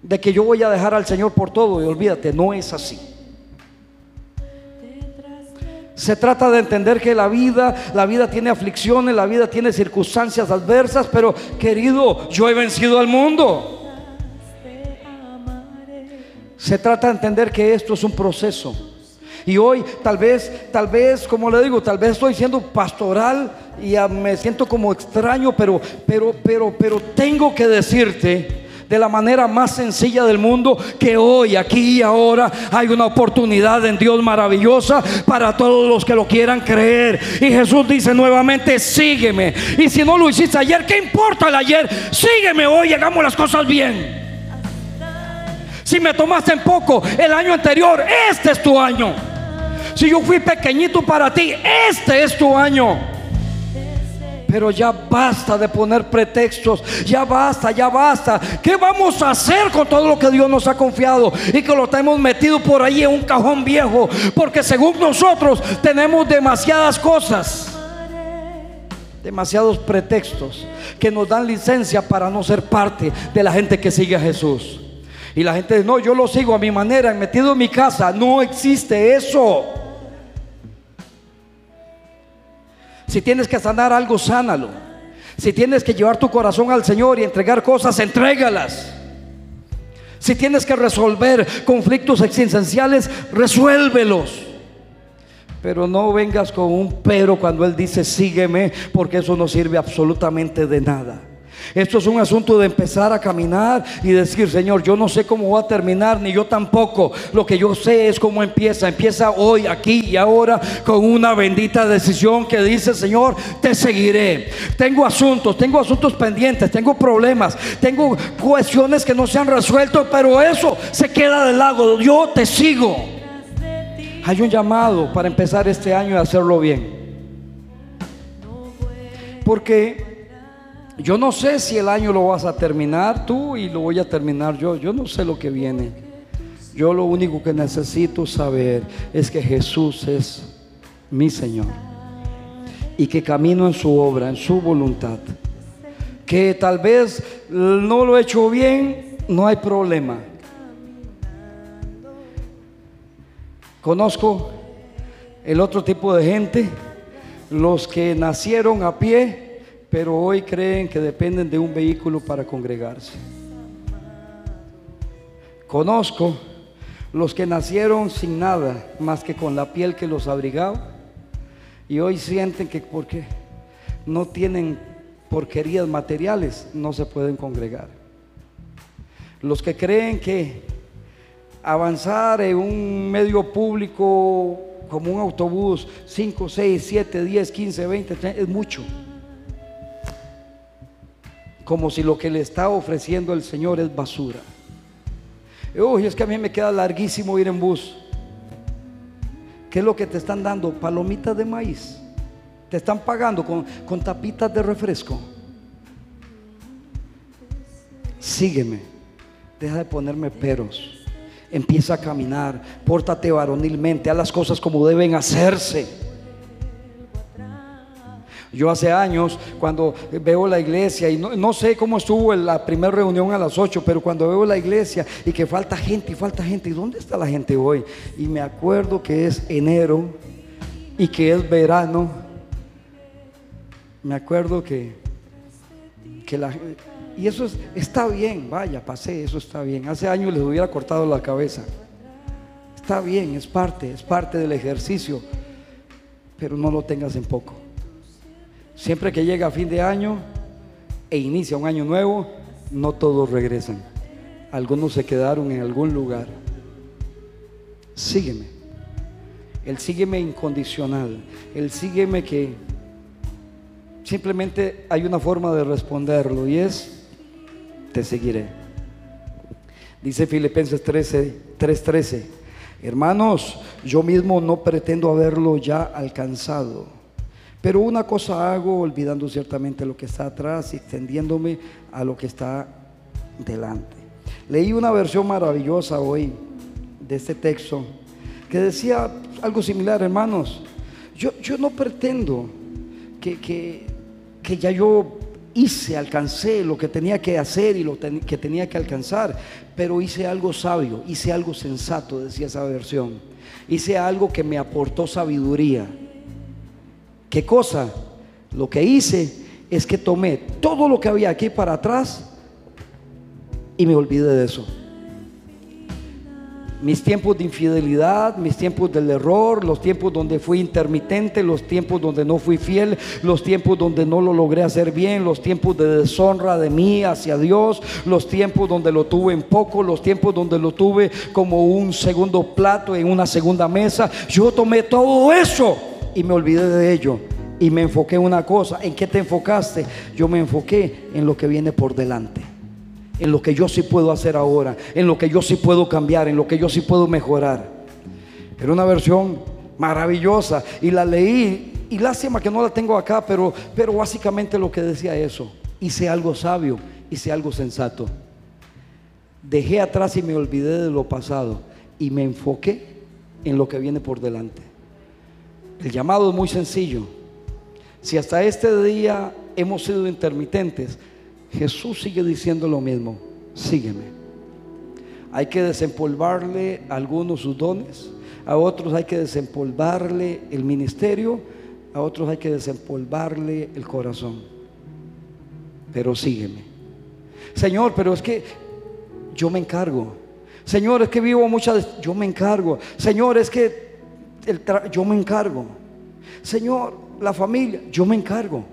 de que yo voy a dejar al Señor por todo. Y olvídate, no es así. Se trata de entender que la vida, la vida tiene aflicciones, la vida tiene circunstancias adversas, pero querido, yo he vencido al mundo. Se trata de entender que esto es un proceso. Y hoy tal vez, tal vez, como le digo, tal vez estoy siendo pastoral y me siento como extraño, pero, pero, pero, pero tengo que decirte de la manera más sencilla del mundo que hoy, aquí y ahora hay una oportunidad en Dios maravillosa para todos los que lo quieran creer. Y Jesús dice nuevamente, sígueme. Y si no lo hiciste ayer, ¿qué importa el ayer? Sígueme hoy, hagamos las cosas bien. Si me tomaste en poco el año anterior, este es tu año. Si yo fui pequeñito para ti, este es tu año. Pero ya basta de poner pretextos, ya basta, ya basta. ¿Qué vamos a hacer con todo lo que Dios nos ha confiado y que lo tenemos metido por ahí en un cajón viejo? Porque según nosotros tenemos demasiadas cosas, demasiados pretextos que nos dan licencia para no ser parte de la gente que sigue a Jesús. Y la gente dice, no, yo lo sigo a mi manera, metido en mi casa. No existe eso. Si tienes que sanar algo, sánalo. Si tienes que llevar tu corazón al Señor y entregar cosas, entrégalas. Si tienes que resolver conflictos existenciales, resuélvelos. Pero no vengas con un pero cuando Él dice sígueme, porque eso no sirve absolutamente de nada. Esto es un asunto de empezar a caminar y decir, Señor, yo no sé cómo va a terminar, ni yo tampoco. Lo que yo sé es cómo empieza. Empieza hoy, aquí y ahora, con una bendita decisión que dice, Señor, te seguiré. Tengo asuntos, tengo asuntos pendientes, tengo problemas, tengo cuestiones que no se han resuelto, pero eso se queda de lado. Yo te sigo. Hay un llamado para empezar este año y hacerlo bien. Porque yo no sé si el año lo vas a terminar tú y lo voy a terminar yo. Yo no sé lo que viene. Yo lo único que necesito saber es que Jesús es mi Señor y que camino en su obra, en su voluntad. Que tal vez no lo he hecho bien, no hay problema. Conozco el otro tipo de gente, los que nacieron a pie pero hoy creen que dependen de un vehículo para congregarse. Conozco los que nacieron sin nada más que con la piel que los abrigaba y hoy sienten que porque no tienen porquerías materiales no se pueden congregar. Los que creen que avanzar en un medio público como un autobús 5, 6, 7, 10, 15, 20 es mucho como si lo que le está ofreciendo el Señor es basura. Uy, es que a mí me queda larguísimo ir en bus. ¿Qué es lo que te están dando? Palomitas de maíz. Te están pagando con, con tapitas de refresco. Sígueme. Deja de ponerme peros. Empieza a caminar. Pórtate varonilmente. Haz las cosas como deben hacerse. Yo hace años, cuando veo la iglesia, y no, sé cómo estuvo en la primera reunión a las 8, pero cuando veo la iglesia y que falta gente y falta gente, ¿y dónde está la gente hoy? Y me acuerdo que es enero y que es verano. Me acuerdo que, que la y eso está bien, vaya, pasé, eso está bien. Hace años les hubiera cortado la cabeza. Está bien, es parte, es parte del ejercicio, pero no lo tengas en poco. Siempre que llega fin de año e inicia un año nuevo, no todos regresan. Algunos se quedaron en algún lugar. Sígueme. El sígueme incondicional. El sígueme que simplemente hay una forma de responderlo y es, te seguiré. Dice Filipenses 13, 3:13. Hermanos, yo mismo no pretendo haberlo ya alcanzado pero una cosa hago, olvidando ciertamente lo que está atrás y extendiéndome a lo que está delante. Leí una versión maravillosa hoy de este texto que decía algo similar, hermanos. Yo, yo no pretendo que, que, ya yo hice, alcancé lo que tenía que hacer y lo que tenía que alcanzar, pero hice algo sabio, hice algo sensato, decía esa versión. Hice algo que me aportó sabiduría ¿Qué cosa? Lo que hice es que tomé todo lo que había aquí para atrás y me olvidé de eso. Mis tiempos de infidelidad, mis tiempos del error, los tiempos donde fui intermitente, los tiempos donde no fui fiel, los tiempos donde no lo logré hacer bien, los tiempos de deshonra de mí hacia Dios, los tiempos donde lo tuve en poco, los tiempos donde lo tuve como un segundo plato en una segunda mesa. Yo tomé todo eso y me olvidé de ello. Y me enfoqué en una cosa. ¿En qué te enfocaste? Yo me enfoqué en lo que viene por delante. En lo que yo sí puedo hacer ahora. En lo que yo sí puedo cambiar. En lo que yo sí puedo mejorar. Era una versión maravillosa. Y la leí. Y lástima que no la tengo acá. Pero, pero básicamente lo que decía eso. Hice algo sabio. Hice algo sensato. Dejé atrás y me olvidé de lo pasado. Y me enfoqué en lo que viene por delante. El llamado es muy sencillo. Si hasta este día hemos sido intermitentes, Jesús sigue diciendo lo mismo. Sígueme. Hay que desempolvarle a algunos sus dones, a otros hay que desempolvarle el ministerio, a otros hay que desempolvarle el corazón. Pero sígueme. Señor, pero es que yo me encargo. Señor, es que vivo muchas... Yo me encargo. Señor, es que yo me encargo. Señor, la familia, yo me encargo.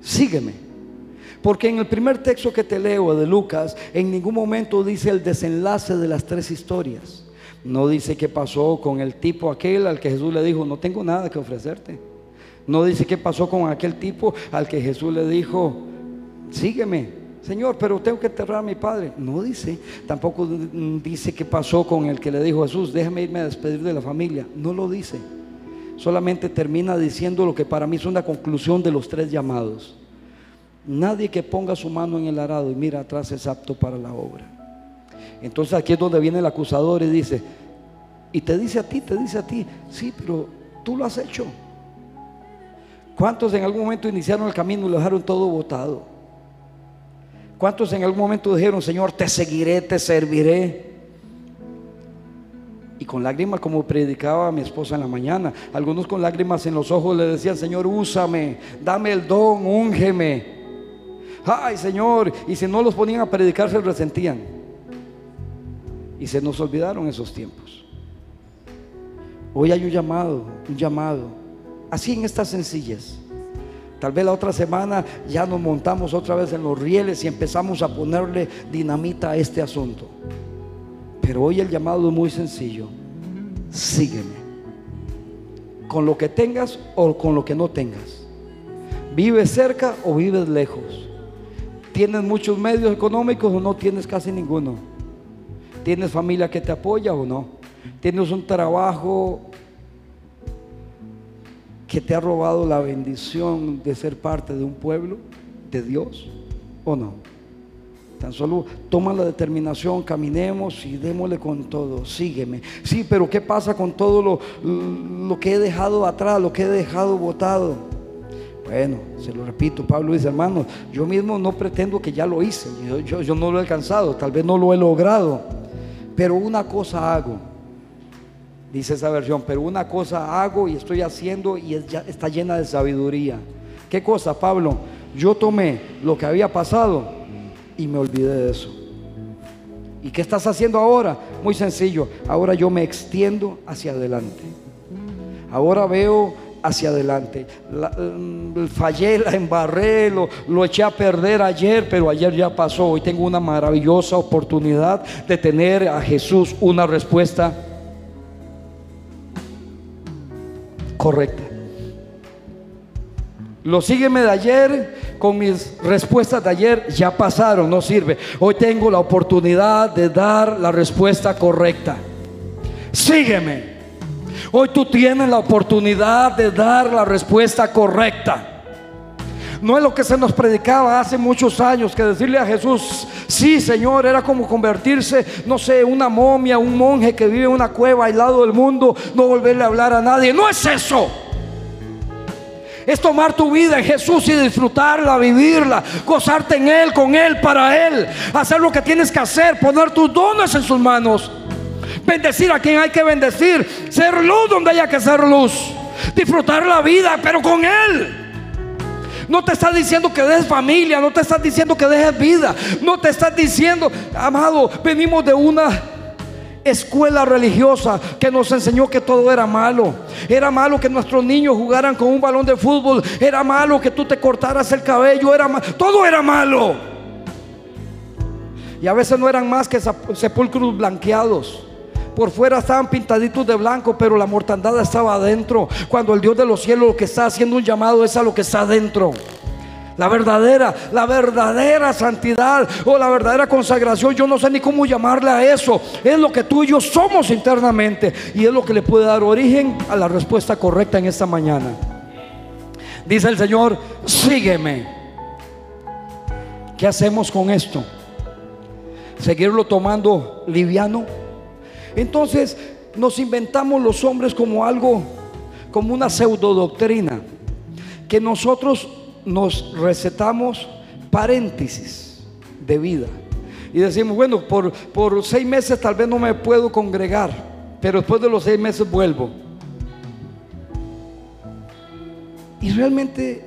Sígueme. Porque en el primer texto que te leo de Lucas, en ningún momento dice el desenlace de las tres historias. No dice qué pasó con el tipo aquel al que Jesús le dijo, no tengo nada que ofrecerte. No dice qué pasó con aquel tipo al que Jesús le dijo, sígueme, Señor, pero tengo que enterrar a mi padre. No dice. Tampoco dice qué pasó con el que le dijo Jesús, déjame irme a despedir de la familia. No lo dice. Solamente termina diciendo lo que para mí es una conclusión de los tres llamados. Nadie que ponga su mano en el arado y mira atrás es apto para la obra. Entonces aquí es donde viene el acusador y dice, y te dice a ti, te dice a ti, sí, pero tú lo has hecho. ¿Cuántos en algún momento iniciaron el camino y lo dejaron todo botado? ¿Cuántos en algún momento dijeron, Señor, te seguiré, te serviré? Y con lágrimas como predicaba mi esposa en la mañana, algunos con lágrimas en los ojos le decían, Señor, úsame, dame el don, úngeme. Ay, Señor, y si no los ponían a predicar se resentían. Y se nos olvidaron esos tiempos. Hoy hay un llamado, un llamado Así en estas sencillas. Tal vez la otra semana ya nos montamos otra vez en los rieles y empezamos a ponerle dinamita a este asunto. Pero hoy el llamado es muy sencillo. Sígueme. Con lo que tengas o con lo que no tengas. Vives cerca o vives lejos. ¿Tienes muchos medios económicos o no tienes casi ninguno? ¿Tienes familia que te apoya o no? ¿Tienes un trabajo que te ha robado la bendición de ser parte de un pueblo de Dios o no. Tan solo toma la determinación, caminemos y démosle con todo, sígueme. Sí, pero ¿qué pasa con todo lo, que he dejado atrás, lo que he dejado botado? Bueno, se lo repito, Pablo dice, hermanos, yo mismo no pretendo que ya lo hice, yo no lo he alcanzado, tal vez no lo he logrado, pero una cosa hago dice esa versión, pero una cosa hago y estoy haciendo y está llena de sabiduría. ¿Qué cosa, Pablo? Yo tomé lo que había pasado y me olvidé de eso. ¿Y qué estás haciendo ahora? Muy sencillo, ahora yo me extiendo hacia adelante. Ahora veo hacia adelante. Mm, fallé, la embarré, lo, lo, eché a perder ayer, pero ayer ya pasó. Hoy tengo una maravillosa oportunidad de tener a Jesús una respuesta correcta. Lo sígueme de ayer con mis respuestas de ayer ya pasaron, no sirve. Hoy tengo la oportunidad de dar la respuesta correcta. Sígueme. Hoy tú tienes la oportunidad de dar la respuesta correcta. No es lo que se nos predicaba hace muchos años, que decirle a Jesús, sí Señor, era como convertirse, no sé, una momia, un monje que vive en una cueva aislado del mundo, no volverle a hablar a nadie. No es eso. Es tomar tu vida en Jesús y disfrutarla, vivirla, gozarte en Él, con Él, para Él. Hacer lo que tienes que hacer, poner tus dones en sus manos. Bendecir a quien hay que bendecir. Ser luz donde haya que ser luz. Disfrutar la vida, pero con Él. No te está diciendo que dejes familia, no te está diciendo que dejes vida, no te está diciendo, amado, venimos de una escuela religiosa que nos enseñó que todo era malo. Era malo que nuestros niños jugaran con un balón de fútbol, era malo que tú te cortaras el cabello, era todo era malo. Y a veces no eran más que sepulcros blanqueados. Por fuera estaban pintaditos de blanco, pero la mortandad estaba adentro. Cuando el Dios de los cielos lo que está haciendo un llamado es a lo que está adentro. La verdadera, la verdadera santidad o la verdadera consagración, yo no sé ni cómo llamarle a eso. Es lo que tú y yo somos internamente y es lo que le puede dar origen a la respuesta correcta en esta mañana. Dice el Señor, sígueme. ¿Qué hacemos con esto? ¿Seguirlo tomando liviano? Entonces nos inventamos los hombres como algo, como una pseudo doctrina, que nosotros nos recetamos paréntesis de vida. Y decimos, bueno, por, por seis meses tal vez no me puedo congregar, pero después de los seis meses vuelvo. Y realmente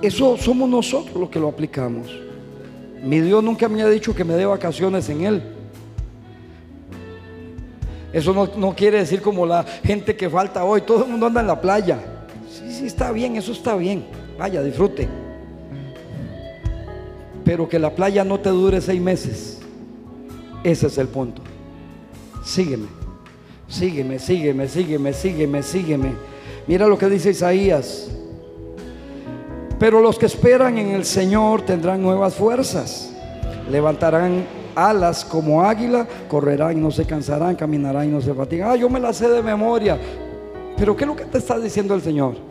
eso somos nosotros los que lo aplicamos. Mi Dios nunca me ha dicho que me dé vacaciones en Él. Eso no, quiere decir como la gente que falta hoy, todo el mundo anda en la playa. Sí, sí, está bien, eso está bien. Vaya, disfrute. pero que la playa no te dure seis meses. Ese es el punto. Sígueme, sígueme, sígueme, sígueme, sígueme, sígueme. Mira lo que dice Isaías. Pero los que esperan en el Señor tendrán nuevas fuerzas. Levantarán alas como águila, correrán y no se cansarán, caminarán y no se fatigan. Ah, yo me la sé de memoria. Pero ¿qué es lo que te está diciendo el Señor?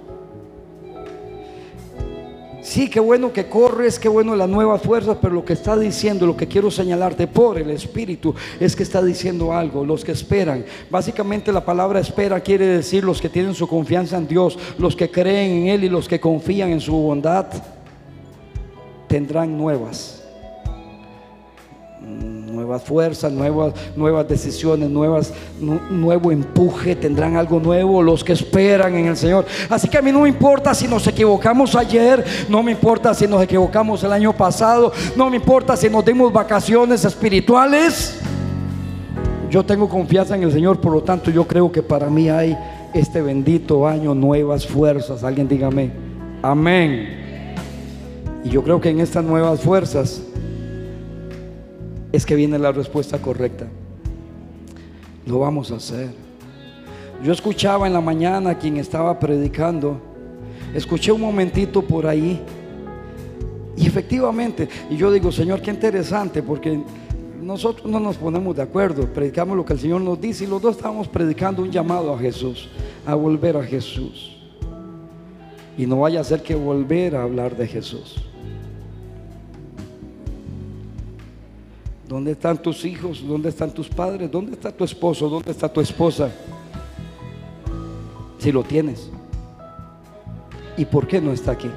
Sí, qué bueno que corres, qué bueno las nuevas fuerzas, pero lo que está diciendo, lo que quiero señalarte por el Espíritu, es que está diciendo algo, los que esperan. Básicamente la palabra espera quiere decir los que tienen su confianza en Dios, los que creen en Él y los que confían en su bondad, tendrán nuevas nuevas fuerzas, nuevas, nuevas decisiones, nuevo empuje, tendrán algo nuevo los que esperan en el Señor. Así que a mí no me importa si nos equivocamos ayer, no me importa si nos equivocamos el año pasado, no me importa si nos dimos vacaciones espirituales. Yo tengo confianza en el Señor, por lo tanto yo creo que para mí hay este bendito año nuevas fuerzas. Alguien dígame, amén. Y yo creo que en estas nuevas fuerzas es que viene la respuesta correcta. Lo vamos a hacer. Yo escuchaba en la mañana a quien estaba predicando, escuché un momentito por ahí y efectivamente, y yo digo, Señor, qué interesante, porque nosotros no nos ponemos de acuerdo, predicamos lo que el Señor nos dice y los dos estamos predicando un llamado a Jesús, a volver a Jesús. Y no vaya a ser que volver a hablar de Jesús. ¿Dónde están tus hijos? ¿Dónde están tus padres? ¿Dónde está tu esposo? ¿Dónde está tu esposa? Si lo tienes. ¿Y por qué no está aquí?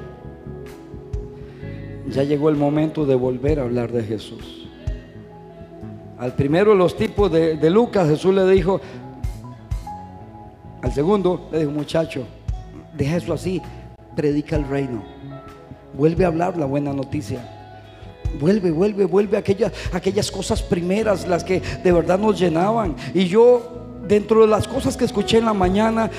Ya llegó el momento de volver a hablar de Jesús. Al primero los tipos de, de Lucas, Jesús le dijo, al segundo le dijo, muchacho, deja eso así, predica el reino. Vuelve a hablar la buena noticia. Vuelve, vuelve, vuelve aquellas, aquellas cosas primeras, las que de verdad nos llenaban. Y yo, dentro de las cosas que escuché en la mañana,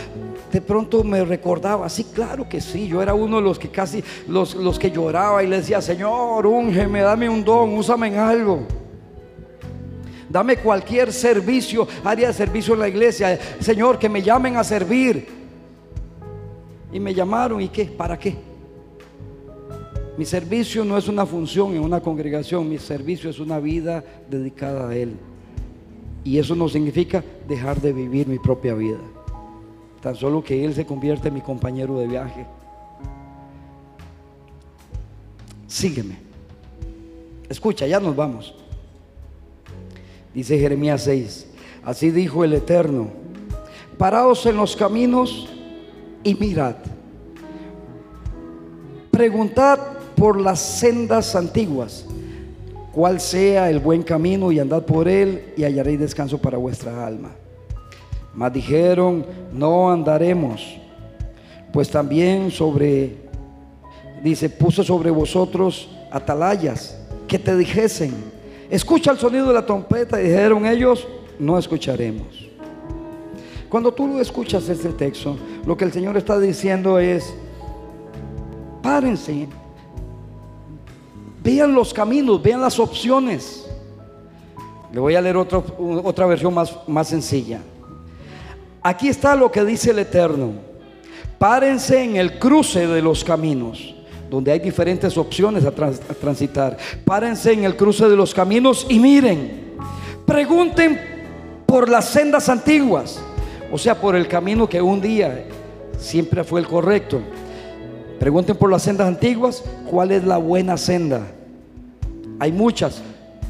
de pronto me recordaba, sí, claro que sí, yo era uno de los que casi, los, los que lloraba y le decía, Señor, úngeme, dame un don, úsame en algo. Dame cualquier servicio, área de servicio en la iglesia. Señor, que me llamen a servir. Y me llamaron, ¿y qué? ¿Para qué? Mi servicio no es una función en una congregación, mi servicio es una vida dedicada a Él. Y eso no significa dejar de vivir mi propia vida. Tan solo que Él se convierte en mi compañero de viaje. Sígueme. Escucha, ya nos vamos. Dice Jeremías 6. Así dijo el Eterno. Paraos en los caminos y mirad. Preguntad por las sendas antiguas, cuál sea el buen camino y andad por él y hallaréis descanso para vuestra alma. Mas dijeron, no andaremos, pues también sobre, dice, puso sobre vosotros atalayas que te dijesen, escucha el sonido de la trompeta y dijeron ellos, no escucharemos. Cuando tú lo escuchas este texto, lo que el Señor está diciendo es, párense Vean los caminos, vean las opciones. Le voy a leer otra versión más, más sencilla. Aquí está lo que dice el Eterno. Párense en el cruce de los caminos, donde hay diferentes opciones a, a transitar. Párense en el cruce de los caminos y miren. Pregunten por las sendas antiguas, o sea, por el camino que un día siempre fue el correcto. Pregunten por las sendas antiguas, ¿cuál es la buena senda? Hay muchas.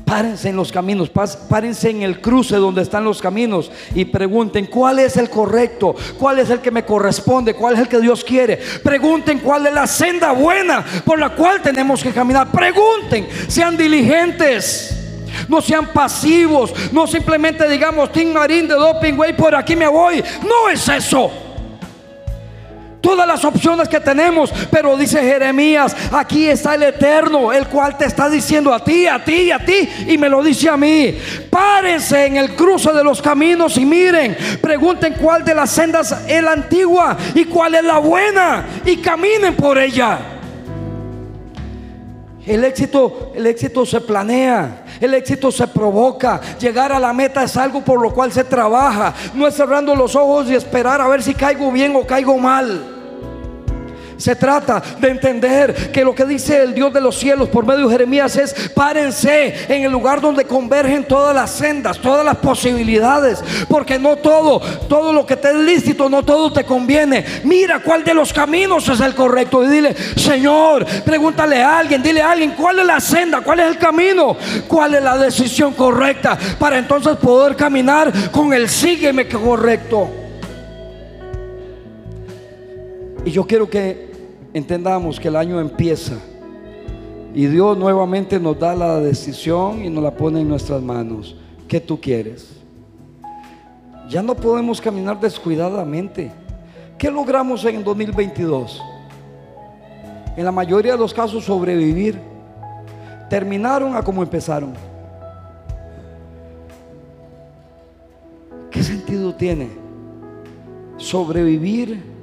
Párense en los caminos, párense en el cruce donde están los caminos y pregunten cuál es el correcto, cuál es el que me corresponde, cuál es el que Dios quiere. Pregunten cuál es la senda buena por la cual tenemos que caminar. Pregunten, sean diligentes. No sean pasivos, no simplemente digamos, Tim Marín de Doping Way, por aquí me voy. No es eso todas las opciones que tenemos. Pero dice Jeremías, aquí está el Eterno, el cual te está diciendo a ti, a ti, a ti, y me lo dice a mí. Párense en el cruce de los caminos y miren, pregunten cuál de las sendas es la antigua y cuál es la buena, y caminen por ella. El éxito, el éxito se planea, el éxito se provoca. Llegar a la meta es algo por lo cual se trabaja. No es cerrando los ojos y esperar a ver si caigo bien o caigo mal. Se trata de entender que lo que dice el Dios de los cielos por medio de Jeremías es párense en el lugar donde convergen todas las sendas, todas las posibilidades, porque no todo, todo lo que te es lícito, no todo te conviene. Mira cuál de los caminos es el correcto y dile, Señor, pregúntale a alguien, dile a alguien cuál es la senda, cuál es el camino, cuál es la decisión correcta para entonces poder caminar con el sígueme correcto. Y yo quiero que entendamos que el año empieza y Dios nuevamente nos da la decisión y nos la pone en nuestras manos. ¿Qué tú quieres? Ya no podemos caminar descuidadamente. ¿Qué logramos en 2022? En la mayoría de los casos sobrevivir. Terminaron a como empezaron. ¿Qué sentido tiene sobrevivir?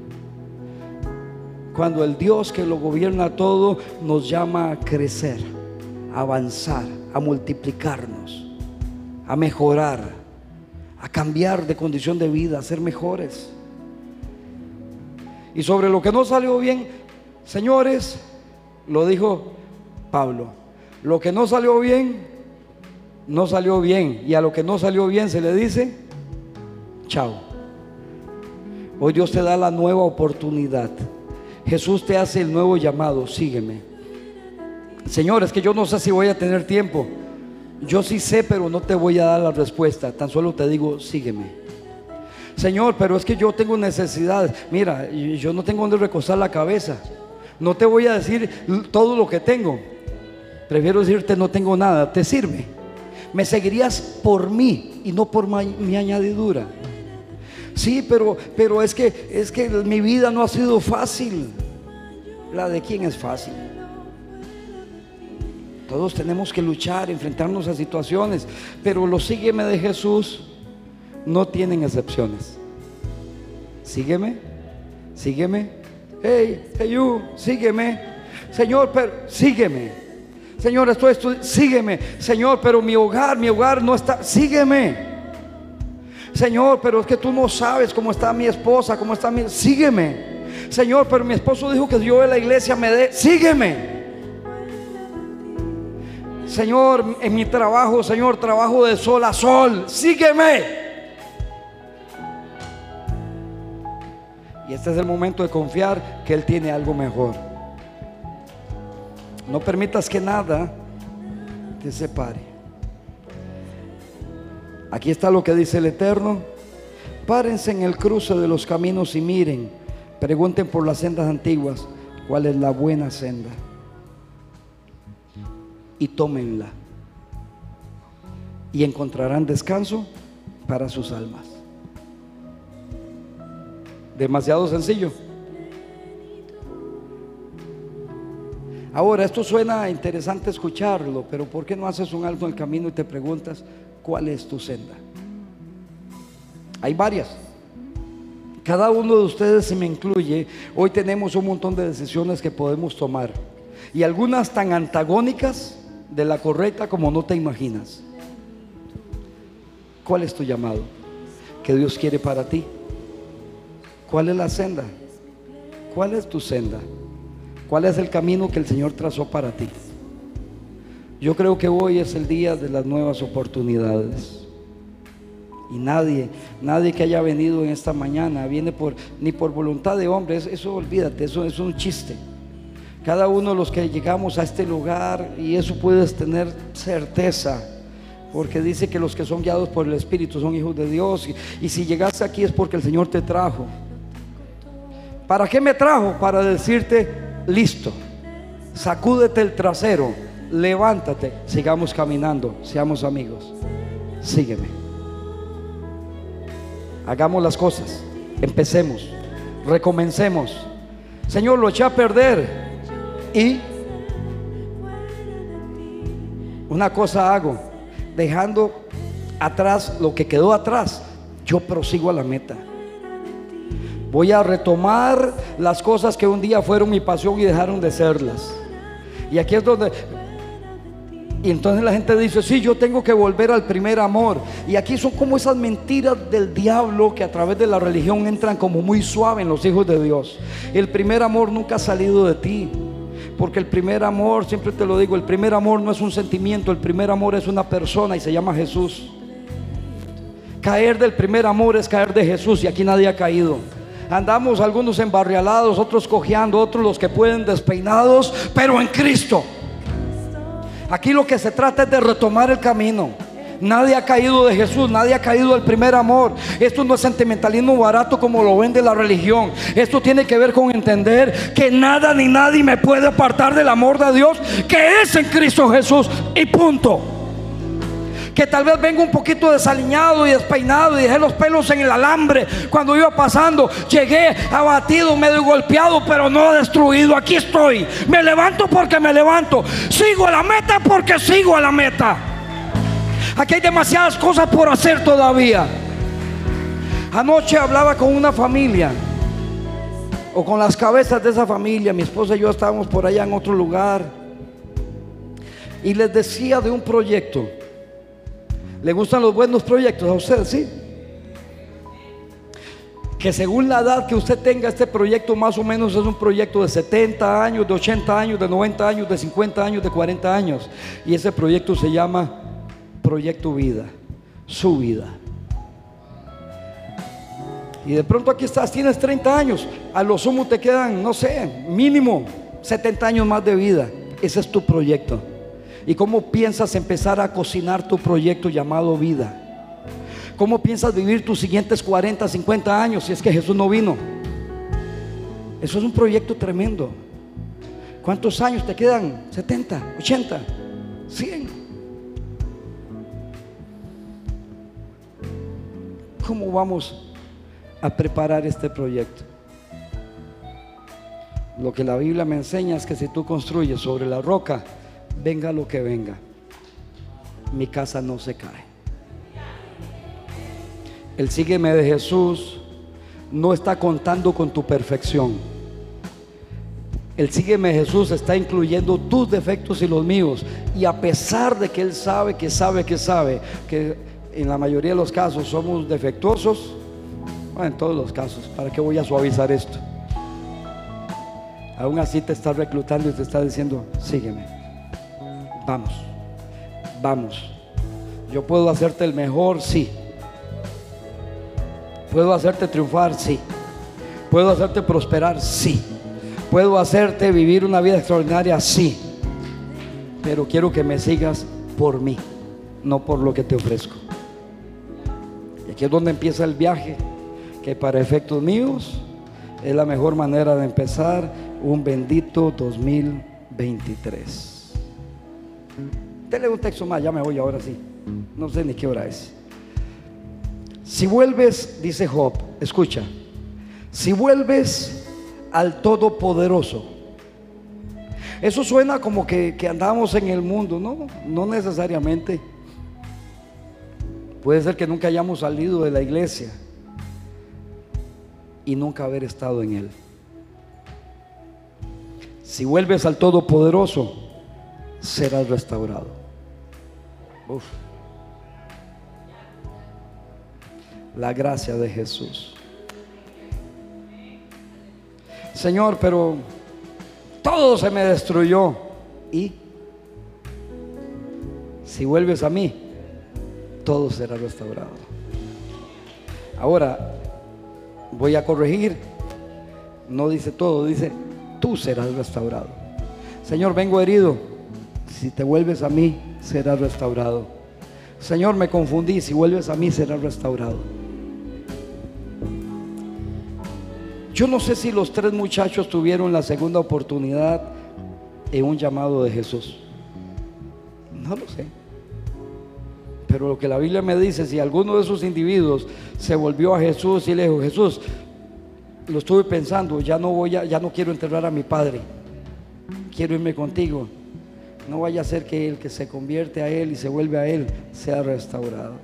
Cuando el Dios que lo gobierna todo nos llama a crecer, a avanzar, a multiplicarnos, a mejorar, a cambiar de condición de vida, a ser mejores. Y sobre lo que no salió bien, señores, lo dijo Pablo, lo que no salió bien, no salió bien. Y a lo que no salió bien se le dice, chao. Hoy Dios te da la nueva oportunidad Jesús te hace el nuevo llamado, sígueme. Señor, es que yo no sé si voy a tener tiempo. Yo sí sé, pero no te voy a dar la respuesta. Tan solo te digo, sígueme. Señor, pero es que yo tengo necesidad. Mira, yo no tengo donde recostar la cabeza. No te voy a decir todo lo que tengo. Prefiero decirte no tengo nada. ¿Te sirve? Me seguirías por mí y no por mi añadidura. Sí, pero, pero es que es que mi vida no ha sido fácil. La de quién es fácil. Todos tenemos que luchar, enfrentarnos a situaciones, pero los sígueme de Jesús no tienen excepciones. Sígueme, sígueme. Hey, hey you, sígueme. Señor, pero sígueme. Señor, estoy, estoy, sígueme. Señor, pero mi hogar, mi hogar no está, sígueme. Señor, pero es que tú no sabes cómo está mi esposa, cómo está mi... Sígueme. Señor, pero mi esposo dijo que yo de la iglesia me dé... Sígueme. Señor, en mi trabajo, Señor, trabajo de sol a sol. Sígueme. Y este es el momento de confiar que Él tiene algo mejor. No permitas que nada te separe. Aquí está lo que dice el Eterno. Párense en el cruce de los caminos y miren. Pregunten por las sendas antiguas cuál es la buena senda. Y tómenla. Y encontrarán descanso para sus almas. Demasiado sencillo. Ahora, esto suena interesante escucharlo, pero ¿por qué no haces un alto en el camino y te preguntas, ¿Cuál es tu senda? Hay varias. Cada uno de ustedes, si me incluye, hoy tenemos un montón de decisiones que podemos tomar. Y algunas tan antagónicas de la correcta como no te imaginas. ¿Cuál es tu llamado? ¿Qué Dios quiere para ti? ¿Cuál es la senda? ¿Cuál es tu senda? ¿Cuál es el camino que el Señor trazó para ti? Yo creo que hoy es el día de las nuevas oportunidades. Y nadie, nadie que haya venido en esta mañana viene por ni por voluntad de hombre, eso, olvídate, eso es un chiste. Cada uno de los que llegamos a este lugar y eso puedes tener certeza, porque dice que los que son guiados por el Espíritu son hijos de Dios y, y si llegaste aquí es porque el Señor te trajo. ¿Para qué me trajo? Para decirte, listo, sacúdete el trasero levántate, sigamos caminando, seamos amigos. Sígueme. Hagamos las cosas, empecemos, recomencemos. Señor, lo eché a perder y una cosa hago, dejando atrás lo que quedó atrás, yo prosigo a la meta. Voy a retomar las cosas que un día fueron mi pasión y dejaron de serlas. Y aquí es donde y entonces la gente dice, sí, yo tengo que volver al primer amor. Y aquí son como esas mentiras del diablo que a través de la religión entran como muy suave en los hijos de Dios. El primer amor nunca ha salido de ti. Porque el primer amor, siempre te lo digo, el primer amor no es un sentimiento, el primer amor es una persona y se llama Jesús. Caer del primer amor es caer de Jesús y aquí nadie ha caído. Andamos algunos embarrialados, otros cojeando, otros los que pueden despeinados, pero en Cristo. Aquí lo que se trata es de retomar el camino. Nadie ha caído de Jesús, nadie ha caído del primer amor. Esto no es sentimentalismo barato como lo vende la religión. Esto tiene que ver con entender que nada ni nadie me puede apartar del amor de Dios que es en Cristo Jesús. Y punto que tal vez vengo un poquito desaliñado y despeinado y dejé los pelos en el alambre cuando iba pasando. Llegué abatido, medio golpeado, pero no destruido. Aquí estoy. Me levanto porque me levanto. Sigo a la meta porque sigo a la meta. Aquí hay demasiadas cosas por hacer todavía. Anoche hablaba con una familia o con las cabezas de esa familia. Mi esposa y yo estábamos por allá en otro lugar. Y les decía de un proyecto ¿Le gustan los buenos proyectos a usted? Sí. Que según la edad que usted tenga, este proyecto más o menos es un proyecto de 70 años, de 80 años, de 90 años, de 50 años, de 40 años. Y ese proyecto se llama Proyecto Vida, su vida. Y de pronto aquí estás, tienes 30 años, a lo sumo te quedan, no sé, mínimo 70 años más de vida. Ese es tu proyecto. ¿Y cómo piensas empezar a cocinar tu proyecto llamado vida? ¿Cómo piensas vivir tus siguientes 40, 50 años si es que Jesús no vino? Eso es un proyecto tremendo. ¿Cuántos años te quedan? ¿70, 80, 100? ¿Cómo vamos a preparar este proyecto? Lo que la Biblia me enseña es que si tú construyes sobre la roca, venga lo que venga, mi casa no se cae. El sígueme de Jesús no está contando con tu perfección. El sígueme de Jesús está incluyendo tus defectos y los míos. Y a pesar de que Él sabe, que sabe, que sabe, que en la mayoría de los casos somos defectuosos, bueno, en todos los casos, ¿para qué voy a suavizar esto? Aún así te está reclutando y te está diciendo, sígueme. Vamos, vamos. Yo puedo hacerte el mejor, sí. Puedo hacerte triunfar, sí. Puedo hacerte prosperar, sí. Puedo hacerte vivir una vida extraordinaria, sí. Pero quiero que me sigas por mí, no por lo que te ofrezco. Y aquí es donde empieza el viaje, que para efectos míos es la mejor manera de empezar un bendito 2023. Dele un texto más, ya me voy ahora sí. No sé ni qué hora es. Si vuelves, dice Job, escucha, si vuelves al Todopoderoso, eso suena como que, que andamos en el mundo, no, no necesariamente. Puede ser que nunca hayamos salido de la iglesia y nunca haber estado en él. Si vuelves al Todopoderoso, serás restaurado. La gracia de Jesús. Señor, pero todo se me destruyó. Y si vuelves a mí, todo será restaurado. Ahora, voy a corregir. No dice todo, dice, tú serás restaurado. Señor, vengo herido. Si te vuelves a mí, será restaurado. Señor, me confundí, si vuelves a mí será restaurado. Yo no sé si los tres muchachos tuvieron la segunda oportunidad en un llamado de Jesús. No lo sé. Pero lo que la Biblia me dice, si alguno de esos individuos se volvió a Jesús y le dijo, Jesús, lo estuve pensando, ya no voy a, ya no quiero enterrar a mi padre. Quiero irme contigo. No vaya a ser que el que se convierte a Él y se vuelve a Él sea restaurado.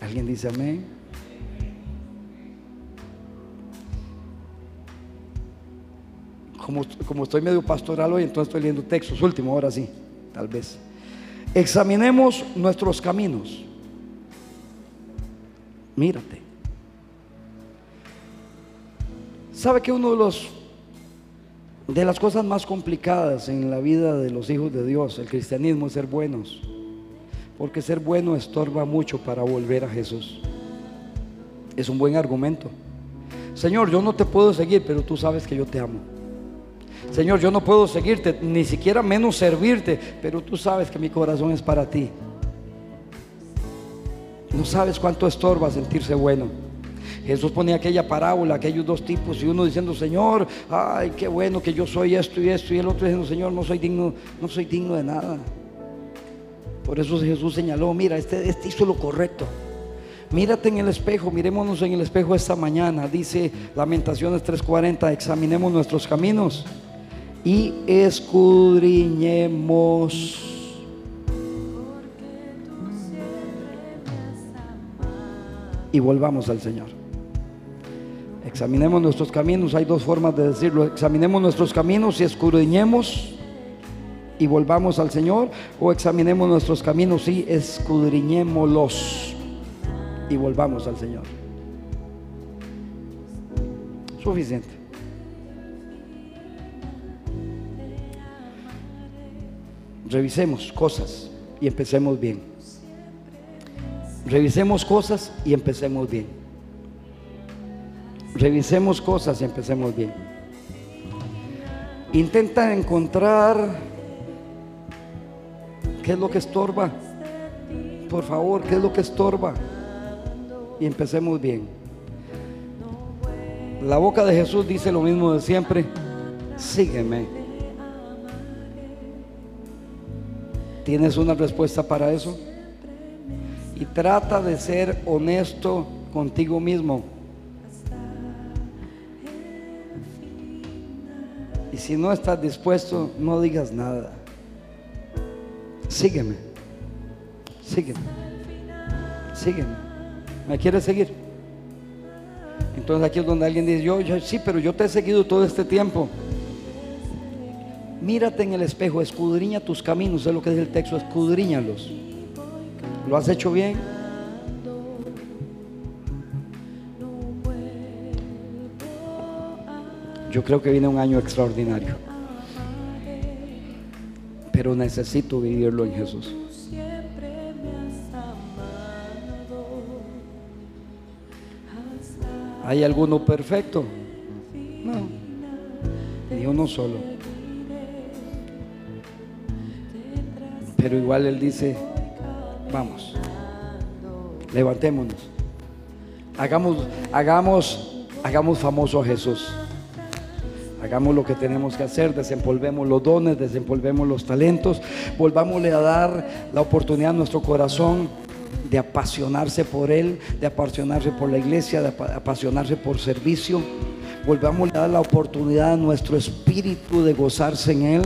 ¿Alguien dice amén? Como, como estoy medio pastoral hoy, entonces estoy leyendo textos, último, ahora sí, tal vez. Examinemos nuestros caminos. Mírate. ¿Sabe que uno de los de las cosas más complicadas en la vida de los hijos de Dios, el cristianismo, es ser buenos? Porque ser bueno estorba mucho para volver a Jesús. Es un buen argumento. Señor, yo no te puedo seguir, pero tú sabes que yo te amo. Señor, yo no puedo seguirte, ni siquiera menos servirte, pero tú sabes que mi corazón es para ti. No sabes cuánto estorba sentirse bueno. Jesús ponía aquella parábola, aquellos dos tipos, y uno diciendo, Señor, ay, qué bueno que yo soy esto y esto, y el otro diciendo, Señor, no soy digno, no soy digno de nada. Por eso Jesús señaló, mira, este, este hizo lo correcto. Mírate en el espejo, mirémonos en el espejo esta mañana. Dice Lamentaciones 3:40, examinemos nuestros caminos y escudriñemos. Y volvamos al Señor. Examinemos nuestros caminos, hay dos formas de decirlo. Examinemos nuestros caminos y escudriñemos y volvamos al Señor. O examinemos nuestros caminos y escudriñémoslos y volvamos al Señor. Suficiente. Revisemos cosas y empecemos bien. Revisemos cosas y empecemos bien. Revisemos cosas y empecemos bien. Intenta encontrar qué es lo que estorba. Por favor, qué es lo que estorba. Y empecemos bien. La boca de Jesús dice lo mismo de siempre. Sígueme. ¿Tienes una respuesta para eso? Y trata de ser honesto contigo mismo. Y si no estás dispuesto, no digas nada. Sígueme. Sígueme. Sígueme. ¿Me quieres seguir? Entonces aquí es donde alguien dice, yo, sí, pero yo te he seguido todo este tiempo. Mírate en el espejo, escudriña tus caminos, es lo que dice el texto, escudriñalos. ¿Lo has hecho bien? Yo creo que viene un año extraordinario. Pero necesito vivirlo en Jesús. ¿Hay alguno perfecto? No, ni uno solo. Pero igual Él dice, vamos, levantémonos, hagamos, hagamos, hagamos famoso a Jesús. Hagamos lo que tenemos que hacer, desempolvemos los dones, desempolvemos los talentos, volvámosle a dar la oportunidad a nuestro corazón de apasionarse por Él, de apasionarse por la iglesia, de apasionarse por servicio. Volvamos a dar la oportunidad a nuestro espíritu de gozarse en Él.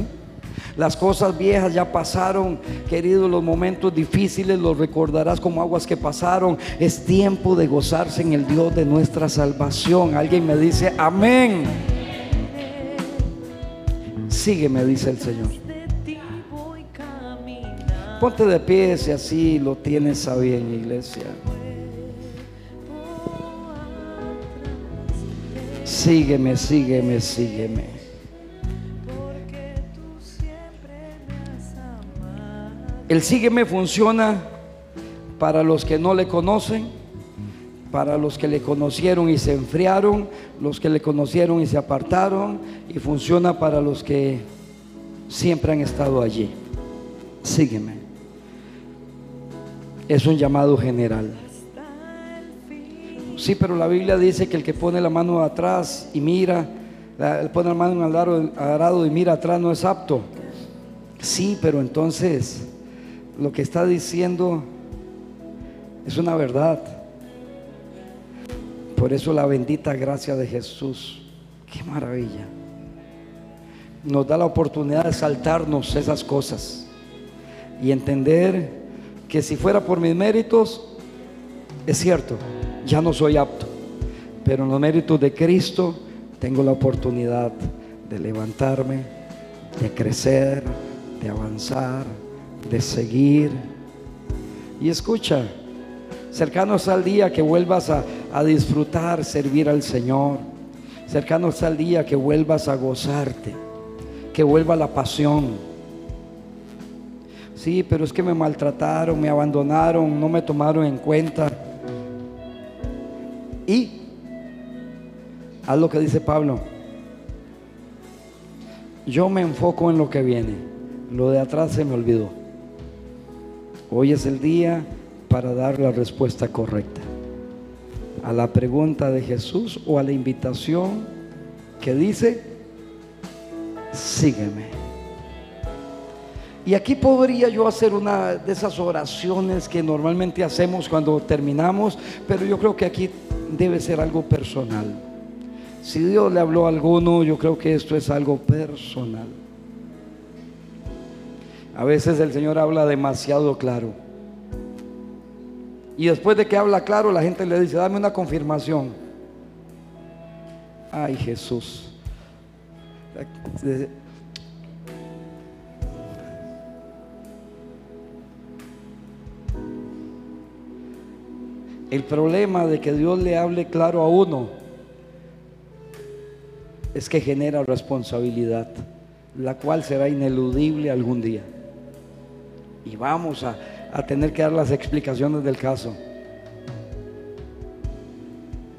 Las cosas viejas ya pasaron, queridos, los momentos difíciles los recordarás como aguas que pasaron. Es tiempo de gozarse en el Dios de nuestra salvación. Alguien me dice, amén. Sígueme, dice el Señor. Ponte de pie si así lo tienes a bien, iglesia. Sígueme, sígueme, sígueme. El sígueme funciona para los que no le conocen, para los que le conocieron y se enfriaron, los que le conocieron y se apartaron, y funciona para los que siempre han estado allí. Sígueme. Es un llamado general. Sí, pero la Biblia dice que el que pone la mano atrás y mira, pone la mano en el arado y mira atrás no es apto. Sí, pero entonces lo que está diciendo es una verdad. Por eso la bendita gracia de Jesús, qué maravilla, nos da la oportunidad de saltarnos esas cosas y entender que si fuera por mis méritos, es cierto, ya no soy apto, pero en los méritos de Cristo tengo la oportunidad de levantarme, de crecer, de avanzar, de seguir. Y escucha, cercanos al día que vuelvas a, a disfrutar, servir al Señor. Cercanos al día que vuelvas a gozarte, que vuelva la pasión. Sí, pero es que me maltrataron, me abandonaron, no me tomaron en cuenta. Y haz lo que dice Pablo. Yo me enfoco en lo que viene. Lo de atrás se me olvidó. Hoy es el día para dar la respuesta correcta a la pregunta de Jesús o a la invitación que dice, sígueme. Y aquí podría yo hacer una de esas oraciones que normalmente hacemos cuando terminamos, pero yo creo que aquí debe ser algo personal. Si Dios le habló a alguno, yo creo que esto es algo personal. A veces el Señor habla demasiado claro. Y después de que habla claro, la gente le dice, dame una confirmación. Ay Jesús. El problema de que Dios le hable claro a uno es que genera responsabilidad, la cual será ineludible algún día. Y vamos a, a tener que dar las explicaciones del caso.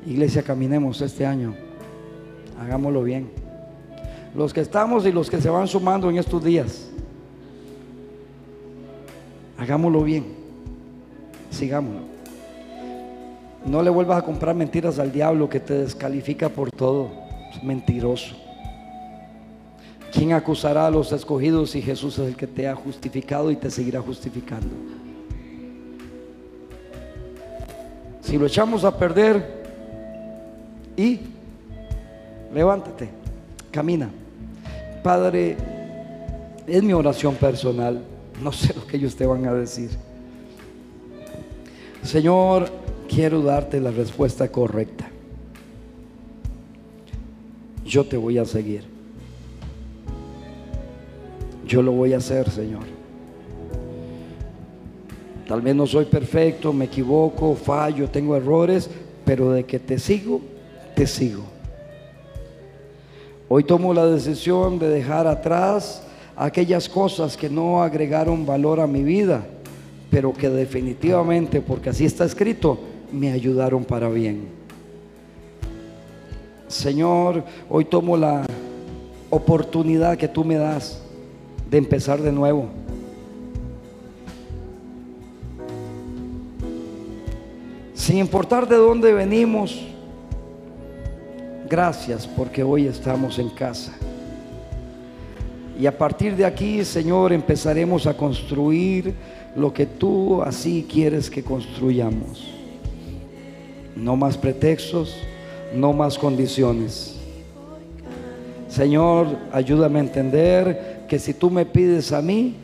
Iglesia, caminemos este año. Hagámoslo bien. Los que estamos y los que se van sumando en estos días. Hagámoslo bien. Sigámoslo. No le vuelvas a comprar mentiras al diablo que te descalifica por todo. Es mentiroso. ¿Quién acusará a los escogidos si Jesús es el que te ha justificado y te seguirá justificando? Si lo echamos a perder y levántate, camina. Padre, es mi oración personal. No sé lo que ellos te van a decir. Señor, quiero darte la respuesta correcta. Yo te voy a seguir. Yo lo voy a hacer, Señor. Tal vez no soy perfecto, me equivoco, fallo, tengo errores, pero de que te sigo, te sigo. Hoy tomo la decisión de dejar atrás aquellas cosas que no agregaron valor a mi vida, pero que definitivamente, porque así está escrito, me ayudaron para bien. Señor, hoy tomo la oportunidad que tú me das de empezar de nuevo. Sin importar de dónde venimos, gracias porque hoy estamos en casa. Y a partir de aquí, Señor, empezaremos a construir lo que tú así quieres que construyamos. No más pretextos, no más condiciones. Señor, ayúdame a entender que si tú me pides a mí,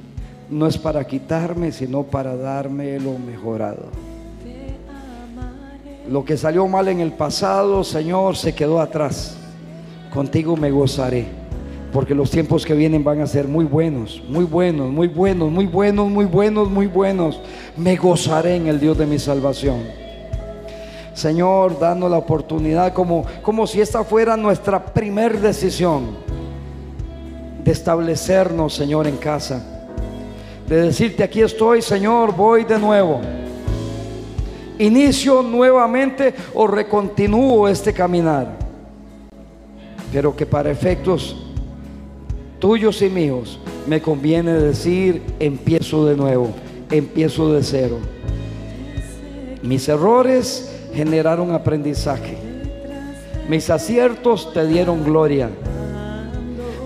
no es para quitarme, sino para darme lo mejorado. Lo que salió mal en el pasado, Señor, se quedó atrás. Contigo me gozaré, porque los tiempos que vienen van a ser muy buenos, muy buenos, muy buenos, muy buenos, muy buenos, muy buenos. Me gozaré en el Dios de mi salvación. Señor, dando la oportunidad como, como si esta fuera nuestra primer decisión de establecernos, Señor, en casa. De decirte, aquí estoy, Señor, voy de nuevo. Inicio nuevamente o recontinúo este caminar. Pero que para efectos tuyos y míos me conviene decir, empiezo de nuevo, empiezo de cero. Mis errores generaron aprendizaje. Mis aciertos te dieron gloria.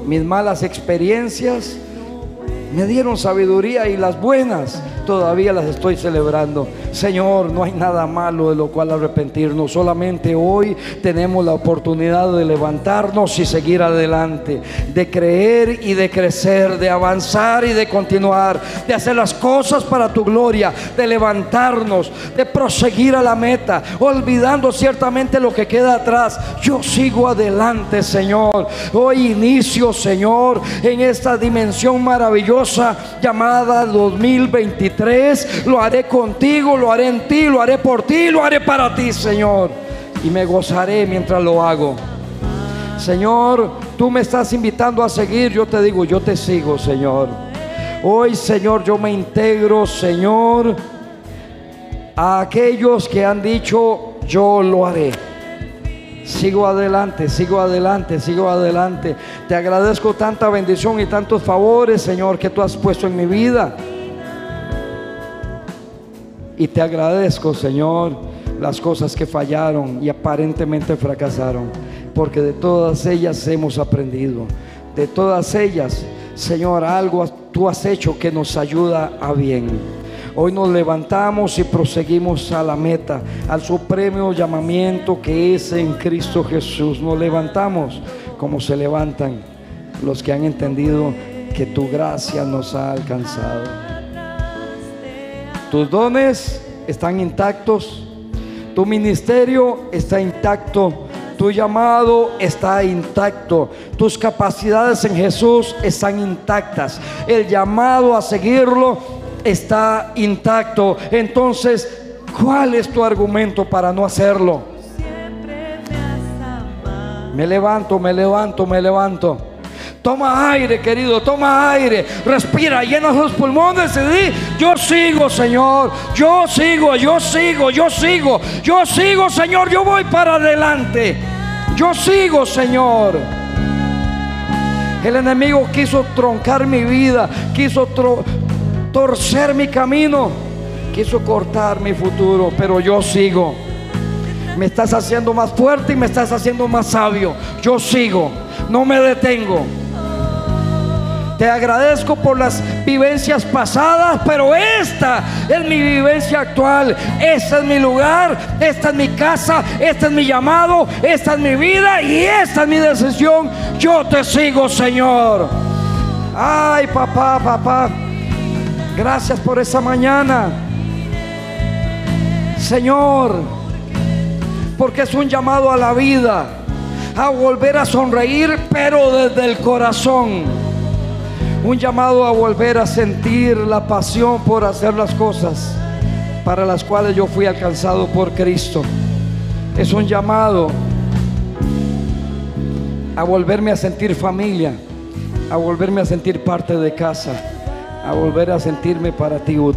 Mis malas experiencias me dieron sabiduría y las buenas todavía las estoy celebrando. Señor, no hay nada malo de lo cual arrepentirnos. Solamente hoy tenemos la oportunidad de levantarnos y seguir adelante, de creer y de crecer, de avanzar y de continuar, de hacer las cosas para tu gloria, de levantarnos, de proseguir a la meta, olvidando ciertamente lo que queda atrás. Yo sigo adelante, Señor. Hoy inicio, Señor, en esta dimensión maravillosa llamada 2023. Lo haré contigo, lo haré en ti, lo haré por ti, lo haré para ti, Señor. Y me gozaré mientras lo hago. Señor, tú me estás invitando a seguir. Yo te digo, yo te sigo, Señor. Hoy, Señor, yo me integro, Señor, a aquellos que han dicho, yo lo haré. Sigo adelante, sigo adelante, sigo adelante. Te agradezco tanta bendición y tantos favores, Señor, que tú has puesto en mi vida. Y te agradezco, Señor, las cosas que fallaron y aparentemente fracasaron, porque de todas ellas hemos aprendido. De todas ellas, Señor, algo tú has hecho que nos ayuda a bien. Hoy nos levantamos y proseguimos a la meta, al supremo llamamiento que es en Cristo Jesús. Nos levantamos como se levantan los que han entendido que tu gracia nos ha alcanzado. Tus dones están intactos, tu ministerio está intacto, tu llamado está intacto, tus capacidades en Jesús están intactas, el llamado a seguirlo está intacto. Entonces, ¿cuál es tu argumento para no hacerlo? Me levanto, me levanto, me levanto. Toma aire, querido, toma aire. Respira, llena los pulmones y di, yo sigo, Señor. Yo sigo, yo sigo, yo sigo. Yo sigo, Señor. Yo voy para adelante. Yo sigo, Señor. El enemigo quiso troncar mi vida, quiso torcer mi camino, quiso cortar mi futuro, pero yo sigo. Me estás haciendo más fuerte y me estás haciendo más sabio. Yo sigo, no me detengo. Te agradezco por las vivencias pasadas, pero esta es mi vivencia actual. Este es mi lugar, esta es mi casa, este es mi llamado, esta es mi vida y esta es mi decisión. Yo te sigo, Señor. Ay, papá, papá. Gracias por esa mañana. Señor, porque es un llamado a la vida, a volver a sonreír, pero desde el corazón un llamado a volver a sentir la pasión por hacer las cosas para las cuales yo fui alcanzado por Cristo. Es un llamado a volverme a sentir familia, a volverme a sentir parte de casa, a volver a sentirme para ti útil.